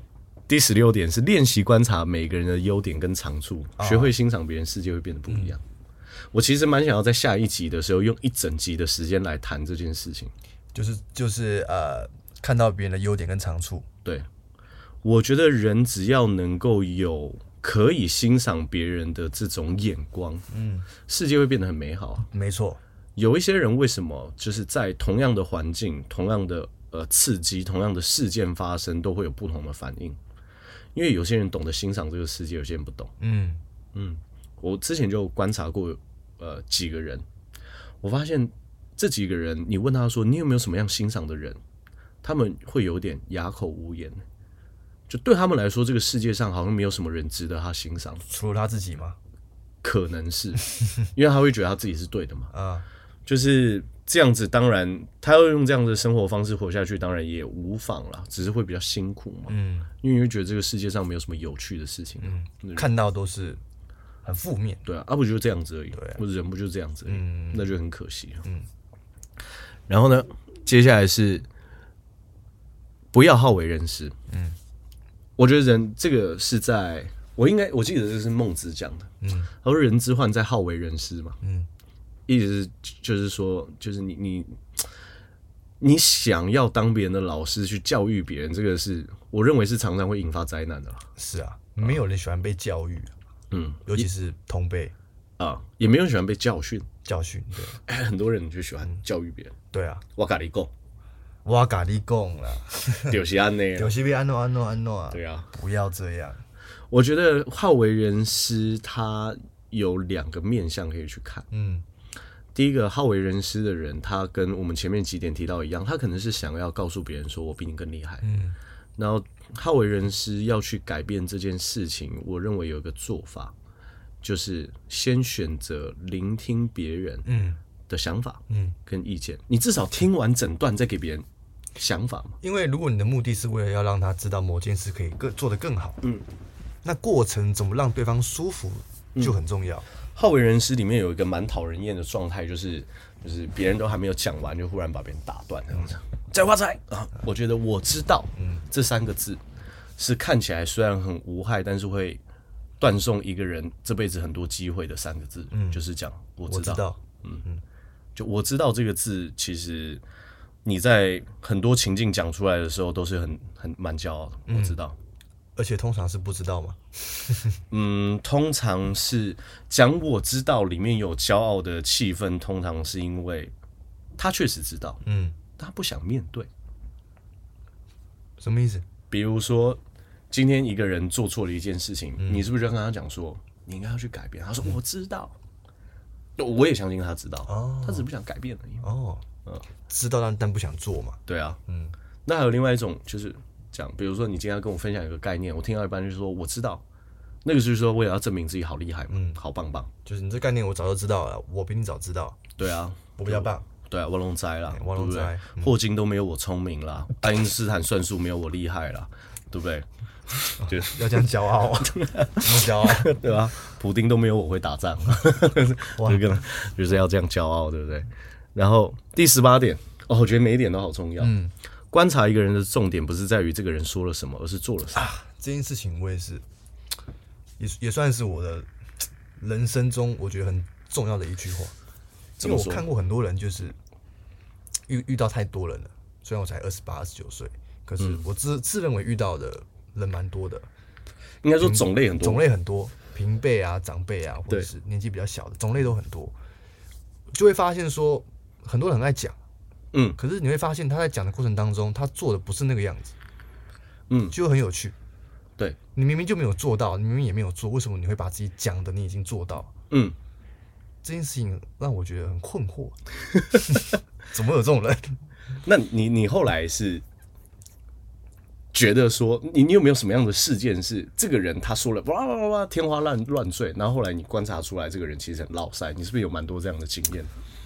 第十六点是练习观察每个人的优点跟长处，学会欣赏别人，世界会变得不一样。我其实蛮想要在下一集的时候用一整集的时间来谈这件事情，就是就是呃，看到别人的优点跟长处。对，我觉得人只要能够有。可以欣赏别人的这种眼光，嗯，世界会变得很美好。没错，有一些人为什么就是在同样的环境、同样的呃刺激、同样的事件发生，都会有不同的反应？因为有些人懂得欣赏这个世界，有些人不懂。嗯嗯，我之前就观察过呃几个人，我发现这几个人，你问他说你有没有什么样欣赏的人，他们会有点哑口无言。就对他们来说，这个世界上好像没有什么人值得他欣赏，除了他自己吗？可能是，*laughs* 因为他会觉得他自己是对的嘛。啊，就是这样子。当然，他要用这样的生活方式活下去，当然也无妨啦，只是会比较辛苦嘛。嗯，因为你会觉得这个世界上没有什么有趣的事情。嗯，看到都是很负面。对啊，啊不就这样子而已。对，或者人不就这样子而已。嗯，那就很可惜。嗯，然后呢，接下来是不要好为人师。嗯。我觉得人这个是在，我应该我记得这是孟子讲的，嗯，他说人之患在好为人师嘛，嗯，意思是就是说，就是你你你想要当别人的老师去教育别人，这个是我认为是常常会引发灾难的。是啊，没有人喜欢被教育，嗯，尤其是同辈，啊，也没有人喜欢被教训。教训对，*laughs* 很多人就喜欢教育别人。对啊，我跟你讲，我跟你讲啦，*laughs* 就是安内，就是要安诺安诺安诺啊。对啊，不要这样。我觉得好为人师，他有两个面向可以去看。嗯，第一个好为人师的人，他跟我们前面几点提到一样，他可能是想要告诉别人说我比你更厉害。嗯，然后好为人师要去改变这件事情，我认为有一个做法。就是先选择聆听别人嗯的想法嗯跟意见，你至少听完整段再给别人想法嘛。因为如果你的目的是为了要让他知道某件事可以更做得更好，嗯，那过程怎么让对方舒服就很重要。好为人师里面有一个蛮讨人厌的状态，就是就是别人都还没有讲完，就忽然把别人打断这样子。再发财啊！我觉得我知道，嗯，这三个字是看起来虽然很无害，但是会。断送一个人这辈子很多机会的三个字，嗯，就是讲我知道，知道嗯嗯，就我知道这个字，其实你在很多情境讲出来的时候，都是很很蛮骄傲的。我知道，而且通常是不知道吗？*laughs* 嗯，通常是讲我知道里面有骄傲的气氛，通常是因为他确实知道，嗯，他不想面对。什么意思？比如说。今天一个人做错了一件事情，嗯、你是不是就跟他讲说，你应该要去改变？他说我知道，嗯、我也相信他知道，哦、他只是不想改变而已。哦，嗯，知道但但不想做嘛。对啊，嗯。那还有另外一种就是讲，比如说你今天要跟我分享一个概念，我听到一半就是说我知道，那个就是说为了要证明自己好厉害嘛，嗯，好棒棒。就是你这概念我早就知道了，我比你早知道。对啊，我比较棒。对啊，我龙灾啦，我龙灾，霍金都没有我聪明啦，爱因斯坦算术没有我厉害啦，对不对？*laughs* 就是要这样骄傲啊，*laughs* 这么骄傲，对吧？普丁都没有我会打仗，哇 *laughs* 就是要这样骄傲，对不对？然后第十八点，哦，我觉得每一点都好重要。嗯，观察一个人的重点不是在于这个人说了什么，而是做了什么。啊，这件事情我也是，也也算是我的 *tsk* 人生中我觉得很重要的一句话。因为我看过很多人，就是遇遇到太多人了。虽然我才二十八、二十九岁，可是我自自认为遇到的。人蛮多的，应该说种类很多，种类很多，平辈啊、长辈啊，或者是年纪比较小的，种类都很多，就会发现说很多人很爱讲，嗯，可是你会发现他在讲的过程当中，他做的不是那个样子，嗯，就很有趣，对，你明明就没有做到，你明明也没有做，为什么你会把自己讲的你已经做到？嗯，这件事情让我觉得很困惑，*laughs* 怎么有这种人？那你你后来是？觉得说你你有没有什么样的事件是这个人他说了哇哇哇哇天花乱乱坠，然后后来你观察出来这个人其实很落塞，你是不是有蛮多这样的经验？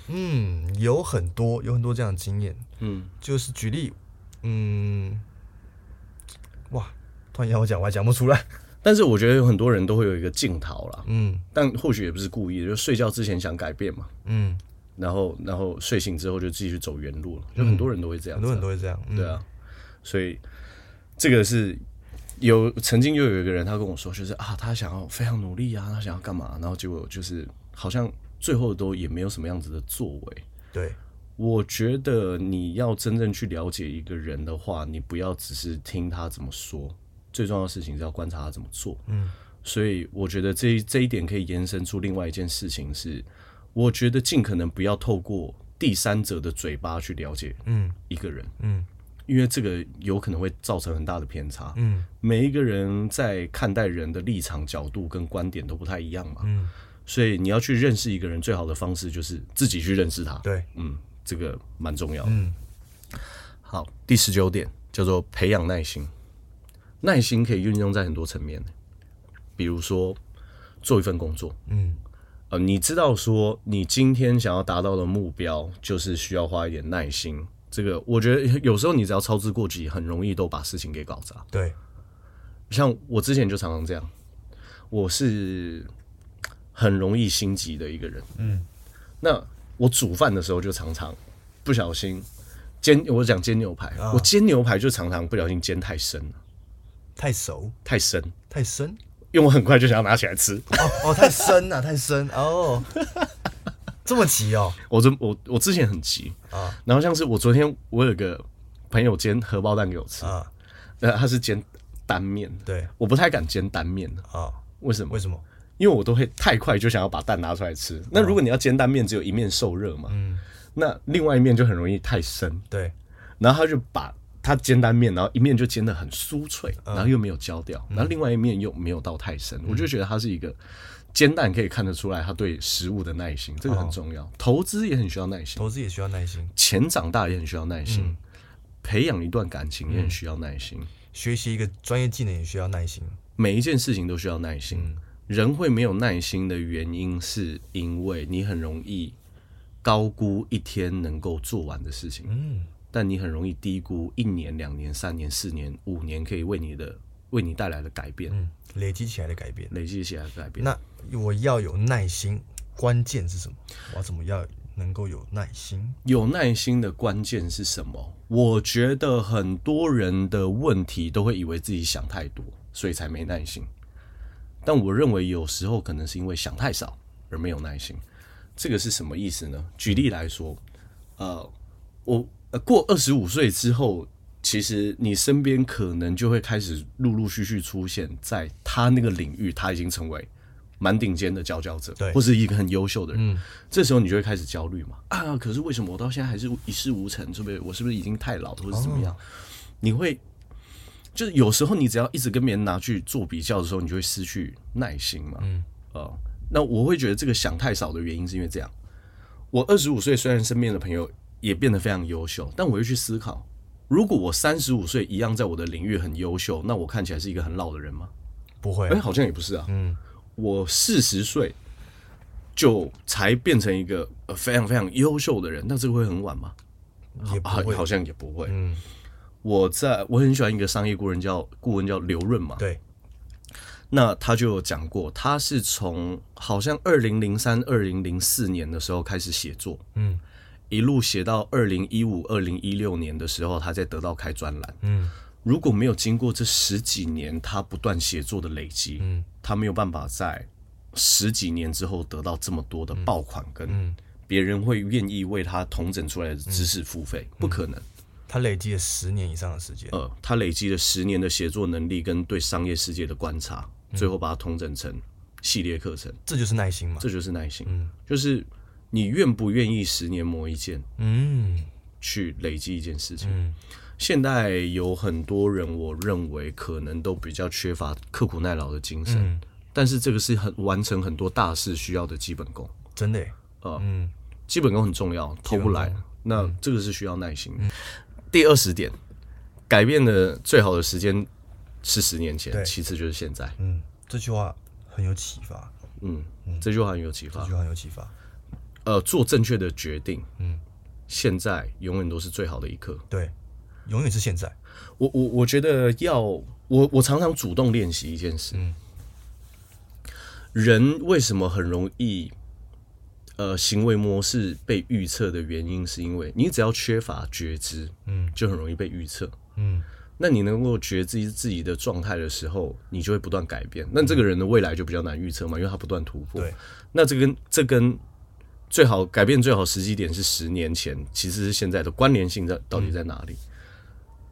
嗯，有很多有很多这样的经验。嗯，就是举例，嗯，哇，突然要我讲我还讲不出来。但是我觉得有很多人都会有一个镜头啦。嗯，但或许也不是故意的，就睡觉之前想改变嘛。嗯，然后然后睡醒之后就继续走原路了，就很多人都会这样，很多人都会这样。对啊，所以。这个是有曾经又有一个人，他跟我说，就是啊，他想要非常努力啊，他想要干嘛，然后结果就是好像最后都也没有什么样子的作为。对，我觉得你要真正去了解一个人的话，你不要只是听他怎么说，最重要的事情是要观察他怎么做。嗯，所以我觉得这这一点可以延伸出另外一件事情是，我觉得尽可能不要透过第三者的嘴巴去了解嗯一个人嗯。嗯因为这个有可能会造成很大的偏差。嗯，每一个人在看待人的立场、角度跟观点都不太一样嘛。嗯，所以你要去认识一个人，最好的方式就是自己去认识他。对，嗯，这个蛮重要的。嗯，好，第十九点叫做培养耐心。耐心可以运用在很多层面，比如说做一份工作。嗯，呃，你知道说你今天想要达到的目标，就是需要花一点耐心。这个我觉得有时候你只要操之过急，很容易都把事情给搞砸。对，像我之前就常常这样，我是很容易心急的一个人。嗯，那我煮饭的时候就常常不小心煎，我讲煎牛排，啊、我煎牛排就常常不小心煎太深了，太熟、太深、太深，因为我很快就想要拿起来吃。哦哦，太深了，太深哦。这么急哦！我这我我之前很急啊，然后像是我昨天我有个朋友煎荷包蛋给我吃啊，呃，他是煎单面，对，我不太敢煎单面的啊，为什么？为什么？因为我都会太快就想要把蛋拿出来吃。那如果你要煎蛋面，只有一面受热嘛，嗯，那另外一面就很容易太生，对。然后他就把他煎蛋面，然后一面就煎得很酥脆，然后又没有焦掉，然后另外一面又没有到太生，我就觉得他是一个。煎蛋可以看得出来，他对食物的耐心，这个很重要。投资也很需要耐心，投资也需要耐心。钱长大也很需要耐心，培养一段感情也很需要耐心，学习一个专业技能也需要耐心。每一件事情都需要耐心。人会没有耐心的原因，是因为你很容易高估一天能够做完的事情，嗯，但你很容易低估一年、两年、三年、四年、五年可以为你的。为你带来的改变，嗯，累积起来的改变，累积起来的改变。那我要有耐心，关键是什么？我要怎么要能够有耐心？有耐心的关键是什么？我觉得很多人的问题都会以为自己想太多，所以才没耐心。但我认为有时候可能是因为想太少而没有耐心。这个是什么意思呢？举例来说，呃，我过二十五岁之后。其实你身边可能就会开始陆陆续续出现在他那个领域，他已经成为蛮顶尖的佼佼者，对，或是一个很优秀的人。嗯，这时候你就会开始焦虑嘛？啊，可是为什么我到现在还是一事无成？是不是我是不是已经太老，或者怎么样？哦，你会就是有时候你只要一直跟别人拿去做比较的时候，你就会失去耐心嘛。嗯，哦，那我会觉得这个想太少的原因是因为这样。我二十五岁，虽然身边的朋友也变得非常优秀，但我又去思考。如果我三十五岁一样在我的领域很优秀，那我看起来是一个很老的人吗？不会，哎，好像也不是啊。嗯，我四十岁就才变成一个非常非常优秀的人，那这个会很晚吗？也不会，好像也不会。嗯，我在我很喜欢一个商业顾问叫顾问叫刘润嘛。对，那他就有讲过，他是从好像二零零三、二零零四年的时候开始写作。嗯。一路写到二零一五、二零一六年的时候，他在得到开专栏。嗯，如果没有经过这十几年他不断写作的累积，嗯，他没有办法在十几年之后得到这么多的爆款，跟别人会愿意为他统整出来的知识付费，不可能。他累积了十年以上的时间。呃，他累积了十年的写作能力跟对商业世界的观察，最后把它统整成系列课程。这就是耐心嘛？这就是耐心。嗯，就是。你愿不愿意十年磨一剑？嗯，去累积一件事情。嗯，现在有很多人，我认为可能都比较缺乏刻苦耐劳的精神。嗯，但是这个是很完成很多大事需要的基本功。真的，呃，嗯，基本功很重要，偷不来。那这个是需要耐心。第二十点，改变的最好的时间是十年前，其次就是现在。嗯，这句话很有启发。嗯，这句话很有启发。这句话很有启发。呃，做正确的决定，嗯，现在永远都是最好的一刻，对，永远是现在。我我我觉得要我我常常主动练习一件事，嗯，人为什么很容易，呃，行为模式被预测的原因，是因为你只要缺乏觉知，嗯，就很容易被预测，嗯，那你能够觉知自己的状态的时候，你就会不断改变，那这个人的未来就比较难预测嘛，因为他不断突破，对，那这跟这跟最好改变最好时机点是十年前，其实是现在的关联性在到底在哪里？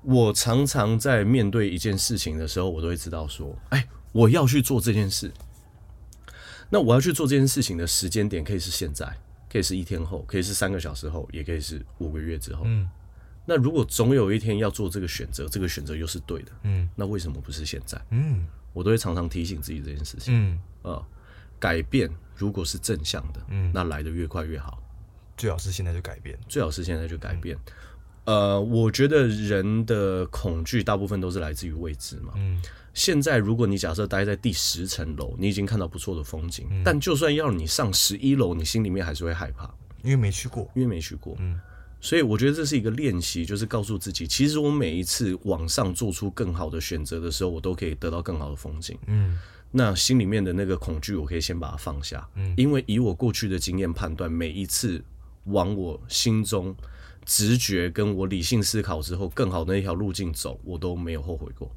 我常常在面对一件事情的时候，我都会知道说，哎，我要去做这件事。那我要去做这件事情的时间点可以是现在，可以是一天后，可以是三个小时后，也可以是五个月之后。嗯。那如果总有一天要做这个选择，这个选择又是对的，嗯，那为什么不是现在？嗯，我都会常常提醒自己这件事情。嗯，啊，改变。如果是正向的，嗯，那来的越快越好。最好是现在就改变，最好是现在就改变。嗯、呃，我觉得人的恐惧大部分都是来自于未知嘛。嗯，现在如果你假设待在第十层楼，你已经看到不错的风景，嗯、但就算要你上十一楼，你心里面还是会害怕，因为没去过，因为没去过。嗯，所以我觉得这是一个练习，就是告诉自己，其实我每一次往上做出更好的选择的时候，我都可以得到更好的风景。嗯。那心里面的那个恐惧，我可以先把它放下，嗯，因为以我过去的经验判断，每一次往我心中直觉跟我理性思考之后更好的那条路径走，我都没有后悔过。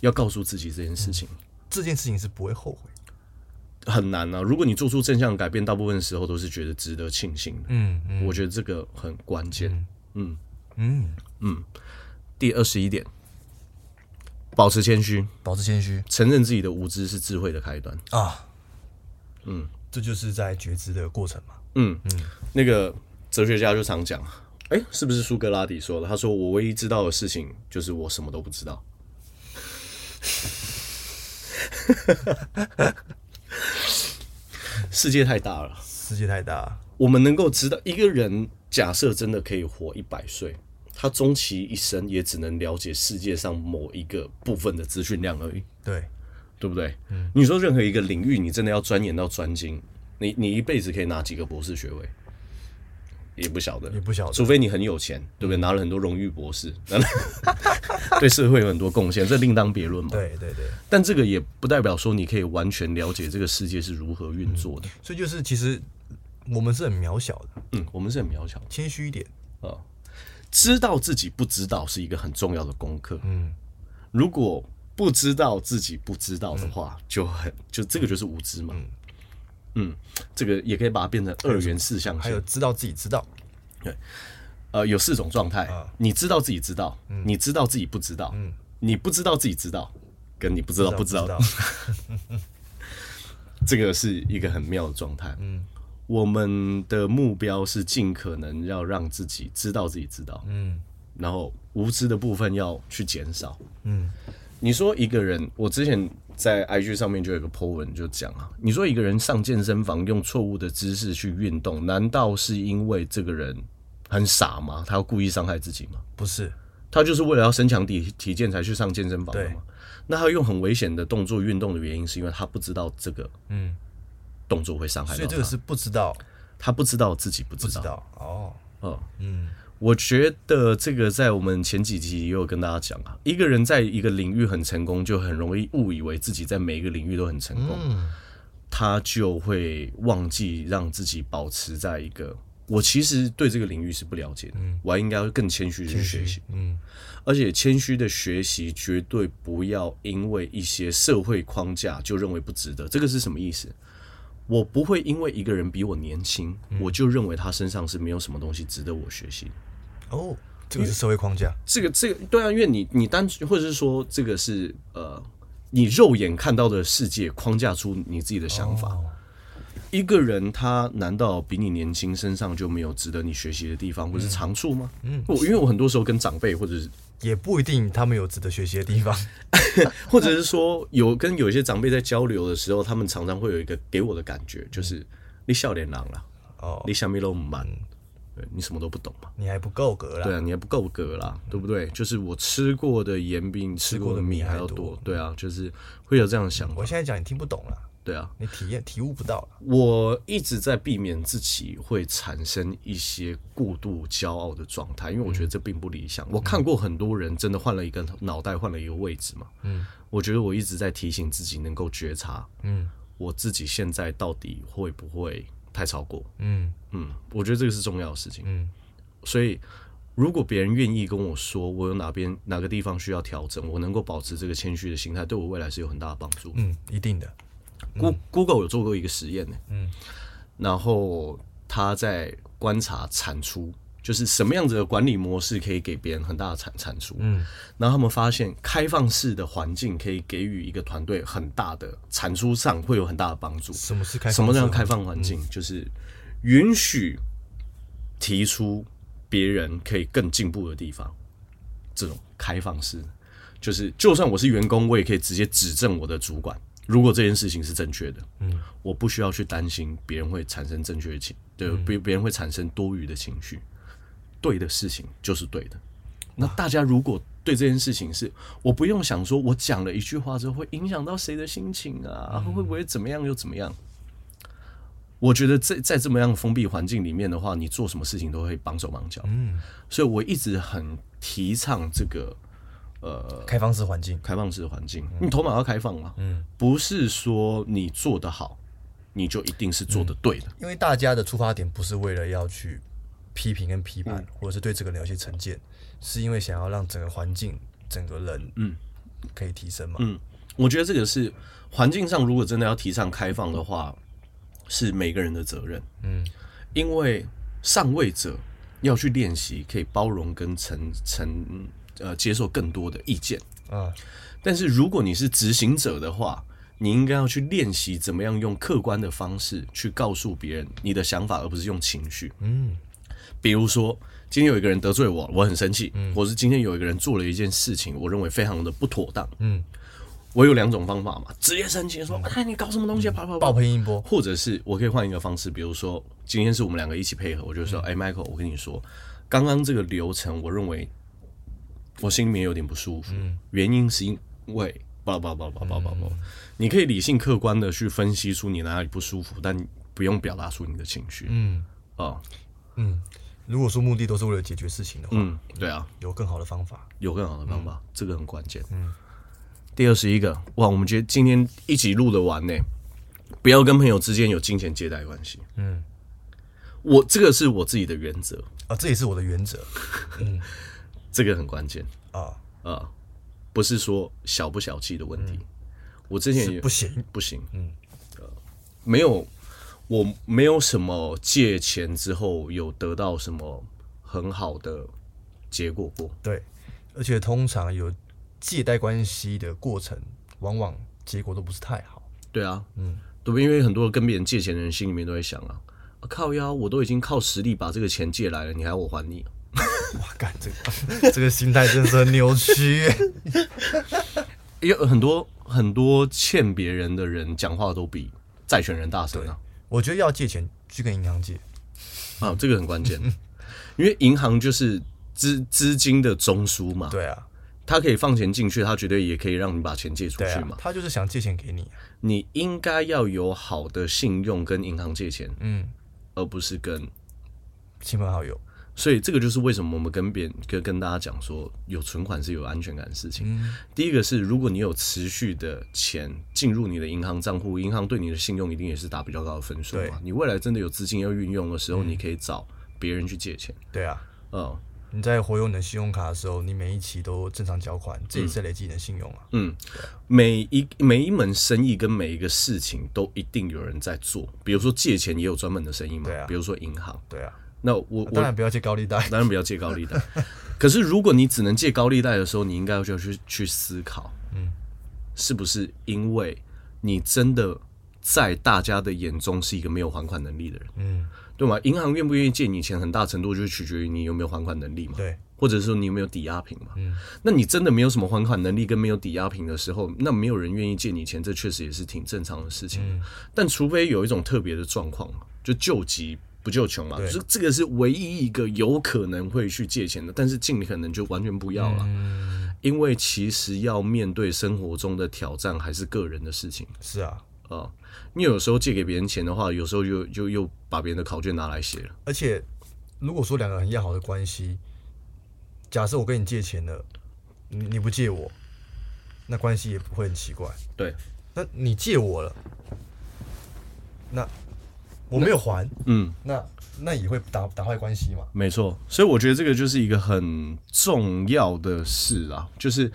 要告诉自己这件事情，嗯，这件事情是不会后悔，很难啊。如果你做出正向改变，大部分时候都是觉得值得庆幸的，嗯，嗯，我觉得这个很关键，嗯嗯嗯。第二十一点。保持谦虚，保持谦虚，承认自己的无知是智慧的开端啊！嗯，这就是在觉知的过程嘛。嗯嗯，那个哲学家就常讲，哎，是不是苏格拉底说的？他说：“我唯一知道的事情就是我什么都不知道。” *laughs* 世界太大了，世界太大，我们能够知道一个人，假设真的可以活一百岁。他终其一生也只能了解世界上某一个部分的资讯量而已，对，对不对？嗯，你说任何一个领域，你真的要钻研到专精，你你一辈子可以拿几个博士学位？也不晓得，也不晓得，除非你很有钱，对不对？拿了很多荣誉博士，*laughs* 对社会有很多贡献，这另当别论嘛。对对对，但这个也不代表说你可以完全了解这个世界是如何运作的。嗯，所以就是其实我们是很渺小的，嗯，我们是很渺小的，谦虚一点啊。知道自己不知道是一个很重要的功课。嗯，如果不知道自己不知道的话，就很就这个就是无知嘛。嗯，这个也可以把它变成二元四象限。还有知道自己知道，对，呃，有四种状态。你知道自己知道，你知道自己不知道，你不知道自己知道，跟你不知道不知道。*laughs* 这个是一个很妙的状态。嗯。我们的目标是尽可能要让自己知道自己知道，嗯，然后无知的部分要去减少，嗯。你说一个人，我之前在 IG 上面就有个 po 文就讲啊，你说一个人上健身房用错误的姿势去运动，难道是因为这个人很傻吗？他要故意伤害自己吗？不是，他就是为了要身强体体健才去上健身房的吗？那他用很危险的动作运动的原因，是因为他不知道这个，嗯。动作会伤害到他，所以这个是不知道，他不知道自己不知道，不知道。哦，嗯嗯，我觉得这个在我们前几集也有跟大家讲啊，一个人在一个领域很成功，就很容易误以为自己在每一个领域都很成功，嗯，他就会忘记让自己保持在一个我其实对这个领域是不了解的，嗯，我还应该会更谦虚的去学习，嗯，而且谦虚的学习绝对不要因为一些社会框架就认为不值得，这个是什么意思？我不会因为一个人比我年轻，嗯、我就认为他身上是没有什么东西值得我学习。哦，这个是社会框架。这个这个对啊，因为你你单纯或者是说这个是呃，你肉眼看到的世界框架出你自己的想法。哦、一个人他难道比你年轻，身上就没有值得你学习的地方或是长处吗？嗯，我因为我很多时候跟长辈或者是。也不一定，他们有值得学习的地方，*laughs* 或者是说有跟有一些长辈在交流的时候，他们常常会有一个给我的感觉，就是你笑脸郎了，哦，你什么都不满，对，你什么都不懂嘛，你还不够格啦，对啊，你还不够格啦，对不对？就是我吃过的盐比你吃过的米还要多，对啊，就是会有这样的想法。我现在讲你听不懂了。对啊，你体验体悟不到了。我一直在避免自己会产生一些过度骄傲的状态，因为我觉得这并不理想。嗯、我看过很多人真的换了一个脑袋，换了一个位置嘛。嗯，我觉得我一直在提醒自己能够觉察。嗯，我自己现在到底会不会太超过？嗯嗯，我觉得这个是重要的事情。嗯，所以如果别人愿意跟我说我有哪边哪个地方需要调整，我能够保持这个谦虚的心态，对我未来是有很大的帮助。嗯，一定的。Google 有做过一个实验呢，嗯，然后他在观察产出，就是什么样子的管理模式可以给别人很大的产产出，嗯，然后他们发现开放式的环境可以给予一个团队很大的产出上会有很大的帮助。什么是开放？什么叫开放环境？嗯，就是允许提出别人可以更进步的地方，这种开放式，就是就算我是员工，我也可以直接指正我的主管。如果这件事情是正确的，嗯，我不需要去担心别人会产生正确的情，对，别别人会产生多余的情绪，对的事情就是对的。那大家如果对这件事情是，我不用想说，我讲了一句话之后会影响到谁的心情啊，会不会怎么样又怎么样？我觉得在在这么样封闭环境里面的话，你做什么事情都会绑手绑脚，嗯，所以我一直很提倡这个。呃，开放式环境，开放式的环境，你头脑要开放嘛？嗯，不是说你做得好，你就一定是做得对的。因为大家的出发点不是为了要去批评跟批判，或者是对这个人有些成见，是因为想要让整个环境、整个人，嗯，可以提升嘛。嗯，我觉得这个是环境上，如果真的要提倡开放的话，是每个人的责任。嗯，因为上位者要去练习，可以包容跟承承。呃，接受更多的意见啊，但是如果你是执行者的话，你应该要去练习怎么样用客观的方式去告诉别人你的想法，而不是用情绪。嗯，比如说今天有一个人得罪我，我很生气，嗯，或是今天有一个人做了一件事情，我认为非常的不妥当，嗯，我有两种方法嘛，直接生气说，哎，你搞什么东西，跑跑跑，爆喷一波，或者是我可以换一个方式，比如说今天是我们两个一起配合，我就说，哎，Michael，我跟你说，刚刚这个流程，我认为我心里面有点不舒服，原因是因为。叭叭叭叭叭叭叭！你可以理性客观的去分析出你哪里不舒服，但不用表达出你的情绪。嗯啊嗯，如果说目的都是为了解决事情的话，嗯，对啊，有更好的方法，有更好的方法，这个很关键。嗯，第二十一个，哇，我们觉得今天一起录的完呢，不要跟朋友之间有金钱借贷关系。嗯，我这个是我自己的原则。啊，这也是我的原则。*laughs* 嗯，这个很关键。啊。啊。不是说小不小气的问题，嗯、我之前也不行。不行，嗯，呃，没有，我没有什么借钱之后有得到什么很好的结果过。对，而且通常有借贷关系的过程，往往结果都不是太好。对啊，嗯，对，因为很多跟别人借钱的人心里面都会想啊，啊靠腰，我都已经靠实力把这个钱借来了，你还要我还你？*laughs* 哇，干这个这个心态真是很扭曲。*laughs* 有很多很多欠别人的人讲话都比债权人大声啊！我觉得要借钱去跟银行借啊，这个很关键，因为银行就是资资金的中枢嘛。对啊，他可以放钱进去，他绝对也可以让你把钱借出去嘛。他就是想借钱给你，你应该要有好的信用跟银行借钱，嗯，而不是跟亲朋好友。所以这个就是为什么我们跟别人跟跟大家讲说，有存款是有安全感的事情。嗯、第一个是，如果你有持续的钱进入你的银行账户，银行对你的信用一定也是打比较高的分数嘛。你未来真的有资金要运用的时候，嗯、你可以找别人去借钱。对啊，嗯，你在活用你的信用卡的时候，你每一期都正常缴款，这也是累积你的信用啊。嗯，每一每一门生意跟每一个事情都一定有人在做，比如说借钱也有专门的生意嘛。对啊，比如说银行。对啊。那我当然不要借高利贷，*laughs* 当然不要借高利贷。*laughs* 可是如果你只能借高利贷的时候，你应该就要去去思考，嗯，是不是因为你真的在大家的眼中是一个没有还款能力的人，嗯，对吗？银行愿不愿意借你钱，很大程度就是取决于你有没有还款能力嘛，对，或者说你有没有抵押品嘛，嗯，那你真的没有什么还款能力跟没有抵押品的时候，那没有人愿意借你钱，这确实也是挺正常的事情。嗯，但除非有一种特别的状况，就救急。不就穷嘛？是这个是唯一一个有可能会去借钱的，但是尽可能就完全不要了，嗯、因为其实要面对生活中的挑战还是个人的事情。是啊，啊、呃，你有时候借给别人钱的话，有时候又就又把别人的考卷拿来写了。而且，如果说两个很要好的关系，假设我跟你借钱了，你你不借我，那关系也不会很奇怪。对，那你借我了，那。我没有还，嗯，那那也会打打坏关系嘛？没错，所以我觉得这个就是一个很重要的事啊，就是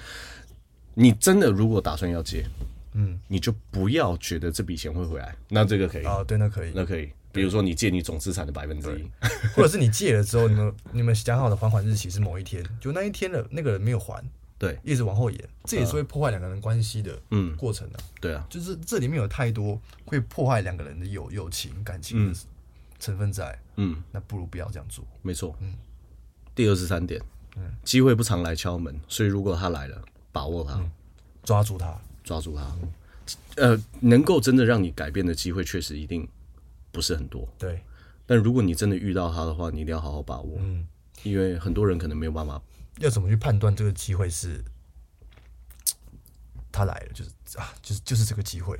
你真的如果打算要借，嗯，你就不要觉得这笔钱会回来，那这个可以。啊，对，那可以，那可以，比如说你借你总资产的百分之一，或者是你借了之后，你们你们讲好的还款日期是某一天，就那一天了，那个人没有还。对，一直往后延，这也是会破坏两个人关系的嗯过程的、啊。对啊，就是这里面有太多会破坏两个人的友友情感情的成分在。嗯，那不如不要这样做。没错。嗯，第二十三点，嗯，机会不常来敲门，所以如果他来了，把握他，抓住他，抓住他。呃，能够真的让你改变的机会，确实一定不是很多。对，但如果你真的遇到他的话，你一定要好好把握。嗯，因为很多人可能没有办法。要怎么去判断这个机会是他来了？就是啊，就是就是这个机会。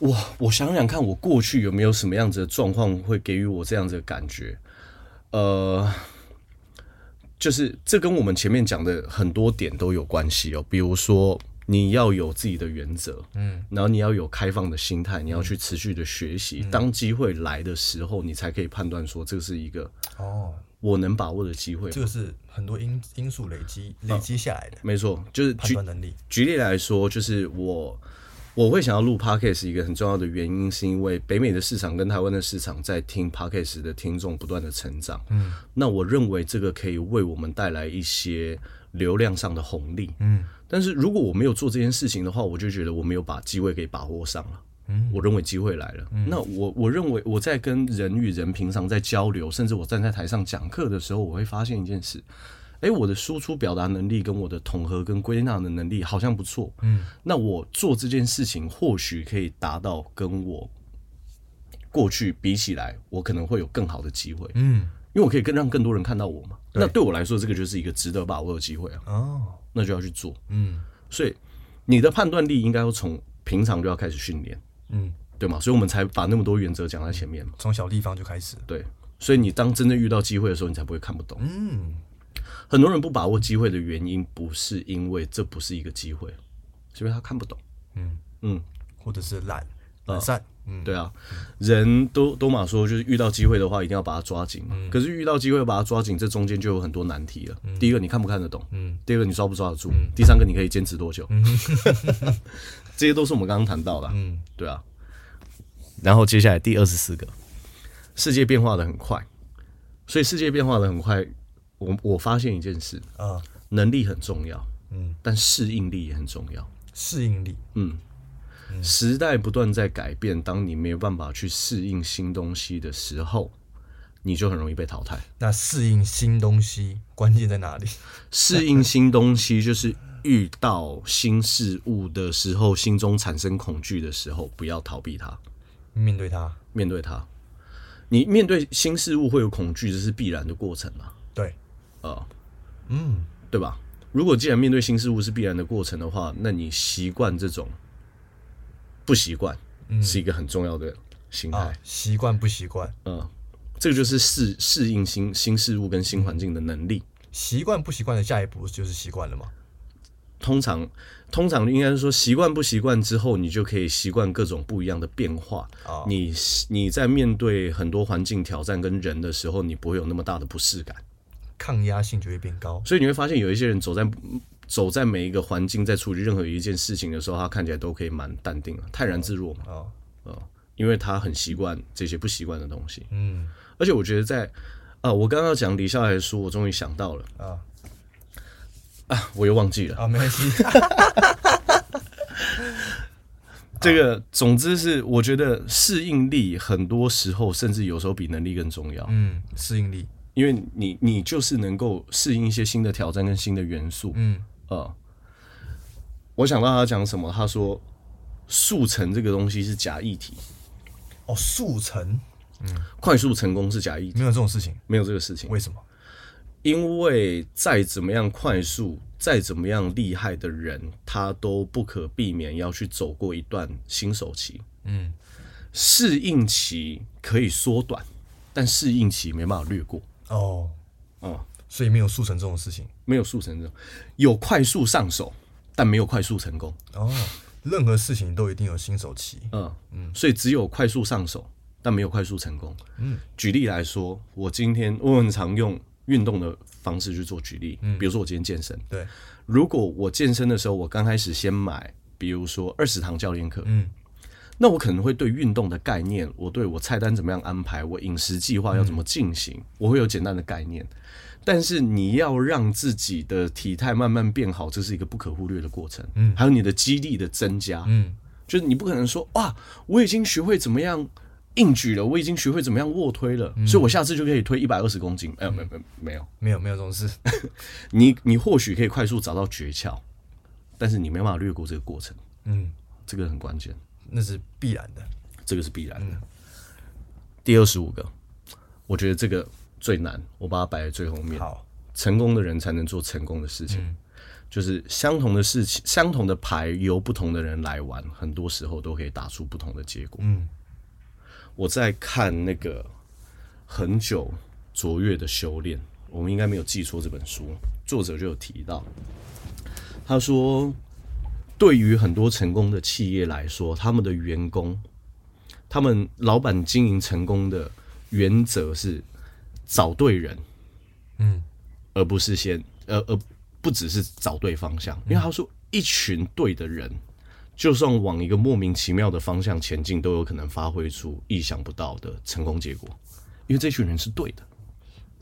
哇，我想想看，我过去有没有什么样子的状况会给予我这样子的感觉？呃，就是这跟我们前面讲的很多点都有关系哦。比如说，你要有自己的原则，嗯，然后你要有开放的心态，你要去持续的学习。嗯，当机会来的时候，你才可以判断说这是一个哦。我能把握的机会，这个是很多因因素累积累积下来的。没错，就是判断能力。举例来说，就是我我会想要录 Podcast 一个很重要的原因，是因为北美的市场跟台湾的市场在听 Podcast 的听众不断的成长。嗯，那我认为这个可以为我们带来一些流量上的红利。嗯，但是如果我没有做这件事情的话，我就觉得我没有把机会给把握上了。嗯，我认为机会来了。嗯，那我我认为我在跟人与人平常在交流，甚至我站在台上讲课的时候，我会发现一件事。诶，我的输出表达能力跟我的统合跟归纳的能力好像不错，嗯，那我做这件事情或许可以达到跟我过去比起来，我可能会有更好的机会，嗯，因为我可以更让更多人看到我嘛。对。那对我来说，这个就是一个值得把握的机会啊。哦，那就要去做，嗯。所以你的判断力应该要从平常就要开始训练，嗯，对嘛？所以我们才把那么多原则讲在前面嘛。从小地方就开始，对，所以你当真正遇到机会的时候，你才不会看不懂。嗯，很多人不把握机会的原因，不是因为这不是一个机会，是因为他看不懂。嗯嗯，或者是懒懒散，嗯，对啊，人都都嘛说，就是遇到机会的话，一定要把它抓紧嘛。嗯可是遇到机会把它抓紧，这中间就有很多难题了。第一个，你看不看得懂？嗯，第二个，你抓不抓得住？第三个，你可以坚持多久？*laughs* 这些都是我们刚刚谈到的啊。嗯，对啊。然后接下来第二十四个，世界变化的很快，所以世界变化的很快，我我发现一件事，啊，能力很重要，嗯，但适应力也很重要。适应力，嗯，时代不断在改变，当你没有办法去适应新东西的时候，你就很容易被淘汰。那适应新东西关键在哪里？*laughs* 适应新东西就是遇到新事物的时候，心中产生恐惧的时候，不要逃避它，面对它，面对它。你面对新事物会有恐惧，这是必然的过程嘛？对，呃，嗯，对吧？如果既然面对新事物是必然的过程的话，那你习惯这种不习惯，是一个很重要的心态。啊，习惯不习惯？嗯，这个就是适适应新新事物跟新环境的能力。习惯不习惯的下一步就是习惯了吗？通常，通常应该是说习惯不习惯之后，你就可以习惯各种不一样的变化。哦你你在面对很多环境挑战跟人的时候，你不会有那么大的不适感。抗压性就会变高。所以你会发现，有一些人走在走在每一个环境，在处理任何一件事情的时候，他看起来都可以蛮淡定的，泰然自若嘛。哦，呃，因为他很习惯这些不习惯的东西。嗯而且我觉得在啊，我刚刚要讲李笑来的书，我终于想到了啊啊，我又忘记了。啊，没关系。*laughs* 这个总之是，我觉得适应力很多时候甚至有时候比能力更重要。嗯，适应力。因为你你就是能够适应一些新的挑战跟新的元素。嗯呃，我想到他讲什么，他说速成这个东西是假议题，哦，速成嗯快速成功是假议题，没有这种事情，没有这个事情。为什么？因为再怎么样快速，再怎么样厉害的人，他都不可避免要去走过一段新手期。嗯，适应期可以缩短，但适应期没办法略过。哦，嗯，所以没有速成这种事情。没有速成这种，有快速上手，但没有快速成功。哦，任何事情都一定有新手期。嗯嗯，所以只有快速上手，但没有快速成功。嗯，举例来说，我今天我很常用运动的方式去做举例，比如说我今天健身，对，如果我健身的时候，我刚开始先买，比如说二十堂教练课，嗯，那我可能会对运动的概念，我对我菜单怎么样安排，我饮食计划要怎么进行，我会有简单的概念。但是你要让自己的体态慢慢变好，这是一个不可忽略的过程。嗯，还有你的肌力的增加，嗯，就是你不可能说哇，我已经学会怎么样硬举了，我已经学会怎么样卧推了，所以我下次就可以推一百二十公斤。没有，没有，没有，没有。没有没有这种事。*laughs* 你你或许可以快速找到诀窍，但是你没办法略过这个过程，嗯，这个很关键，那是必然的。这个是必然的。第二十五个，我觉得这个最难，我把它摆在最后面。好，成功的人才能做成功的事情，就是相同的事情，相同的牌由不同的人来玩，很多时候都可以打出不同的结果。嗯，我在看那个很久卓越的修炼，我们应该没有记错这本书，作者就有提到，他说，对于很多成功的企业来说，他们的员工，他们老板经营成功的原则是找对人，嗯，而不是先呃而不只是找对方向，因为他说一群对的人，就算往一个莫名其妙的方向前进，都有可能发挥出意想不到的成功结果，因为这群人是对的。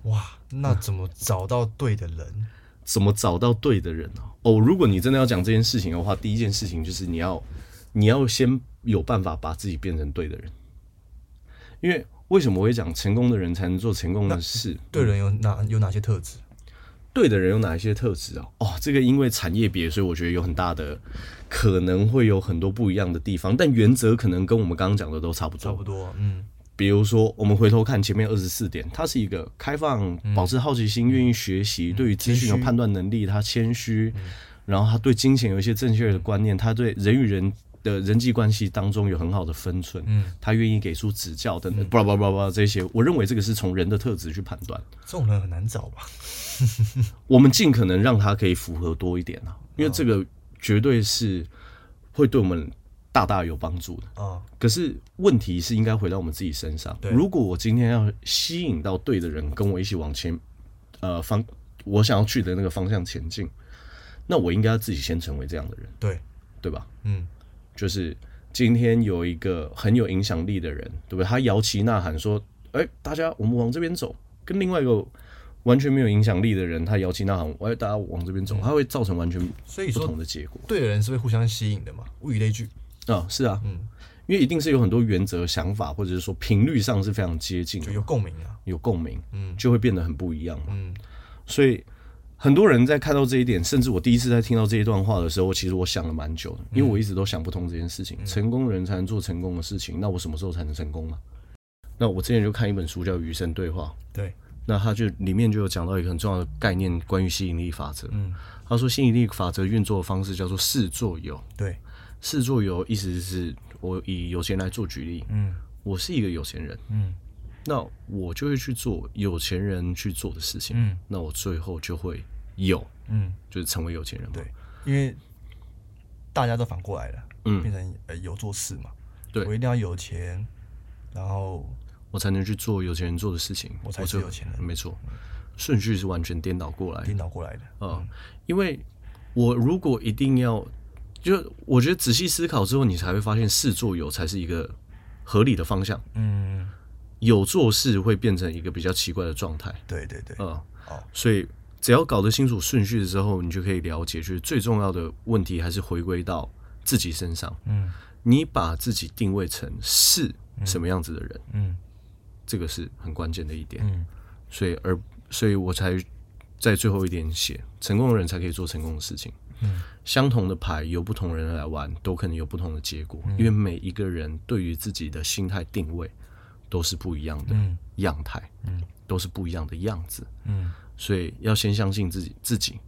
哇，那怎么找到对的人？怎么找到对的人呢？哦，如果你真的要讲这件事情的话，第一件事情就是你要你要先有办法把自己变成对的人。因为为什么我会讲成功的人才能做成功的事？对人有哪有哪些特质？对的人有哪一些特质啊？哦，这个因为产业别，所以我觉得有很大的可能会有很多不一样的地方，但原则可能跟我们刚刚讲的都差不多。差不多，嗯。比如说，我们回头看前面二十四点，他是一个开放、保持好奇心、愿意学习、对于资讯有判断能力，他谦虚，然后他对金钱有一些正确的观念，他对人与人的人际关系当中有很好的分寸，嗯他愿意给出指教等等，叭叭叭叭这些，我认为这个是从人的特质去判断。这种人很难找吧？*laughs* 我们尽可能让他可以符合多一点啊，因为这个绝对是会对我们。大大有帮助的啊！可是问题是应该回到我们自己身上。如果我今天要吸引到对的人跟我一起往前，呃，方我想要去的那个方向前进，那我应该要自己先成为这样的人，对对吧？嗯，就是今天有一个很有影响力的人，对不对？他摇旗呐喊说：“哎，大家我们往这边走。”跟另外一个完全没有影响力的人，他摇旗呐喊：“哎，大家往这边走。”他会造成完全不同的结果。对的人是会互相吸引的嘛？物以类聚。啊、哦，是啊，嗯，因为一定是有很多原则、想法，或者是说频率上是非常接近的，就有共鸣啊，有共鸣，嗯，就会变得很不一样嘛，嗯，所以很多人在看到这一点，甚至我第一次在听到这一段话的时候，其实我想了蛮久的，因为我一直都想不通这件事情，嗯、成功人才能做成功的事情，那我什么时候才能成功呢？那我之前就看一本书叫《余生对话》，对，那他就里面就有讲到一个很重要的概念，关于吸引力法则，嗯，他说吸引力法则运作的方式叫做试作有，对。试作有意思是我以有钱来做举例，嗯，我是一个有钱人，嗯，那我就会去做有钱人去做的事情，嗯，那我最后就会有，嗯，就是成为有钱人，对，因为大家都反过来了，嗯，变成呃有做事嘛，对，我一定要有钱，然后我才能去做有钱人做的事情，我才是有钱人，没错，顺序是完全颠倒过来，颠倒过来的，嗯，因为我如果一定要。就我觉得仔细思考之后，你才会发现事做有才是一个合理的方向。嗯，有做事会变成一个比较奇怪的状态。对对对，嗯，所以只要搞得清楚顺序之后，你就可以了解，就是最重要的问题还是回归到自己身上。嗯，你把自己定位成是什么样子的人，嗯，这个是很关键的一点。嗯，所以而所以我才在最后一点写，成功的人才可以做成功的事情。嗯，相同的牌由不同人来玩，都可能有不同的结果，嗯、因为每一个人对于自己的心态定位都是不一样的样态，嗯，都是不一样的样子，嗯，所以要先相信自己，自己，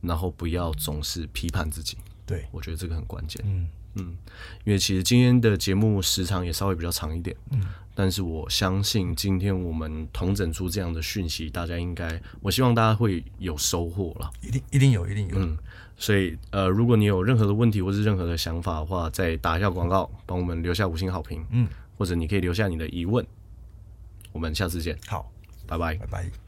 然后不要总是批判自己，对，我觉得这个很关键，嗯。嗯，因为其实今天的节目时长也稍微比较长一点，嗯，但是我相信今天我们同整出这样的讯息，大家应该，我希望大家会有收获了，一定一定有，一定有，嗯。所以，呃，如果你有任何的问题或是任何的想法的话，再打一下广告，帮我们留下五星好评，嗯，或者你可以留下你的疑问，我们下次见，好，拜拜，拜拜。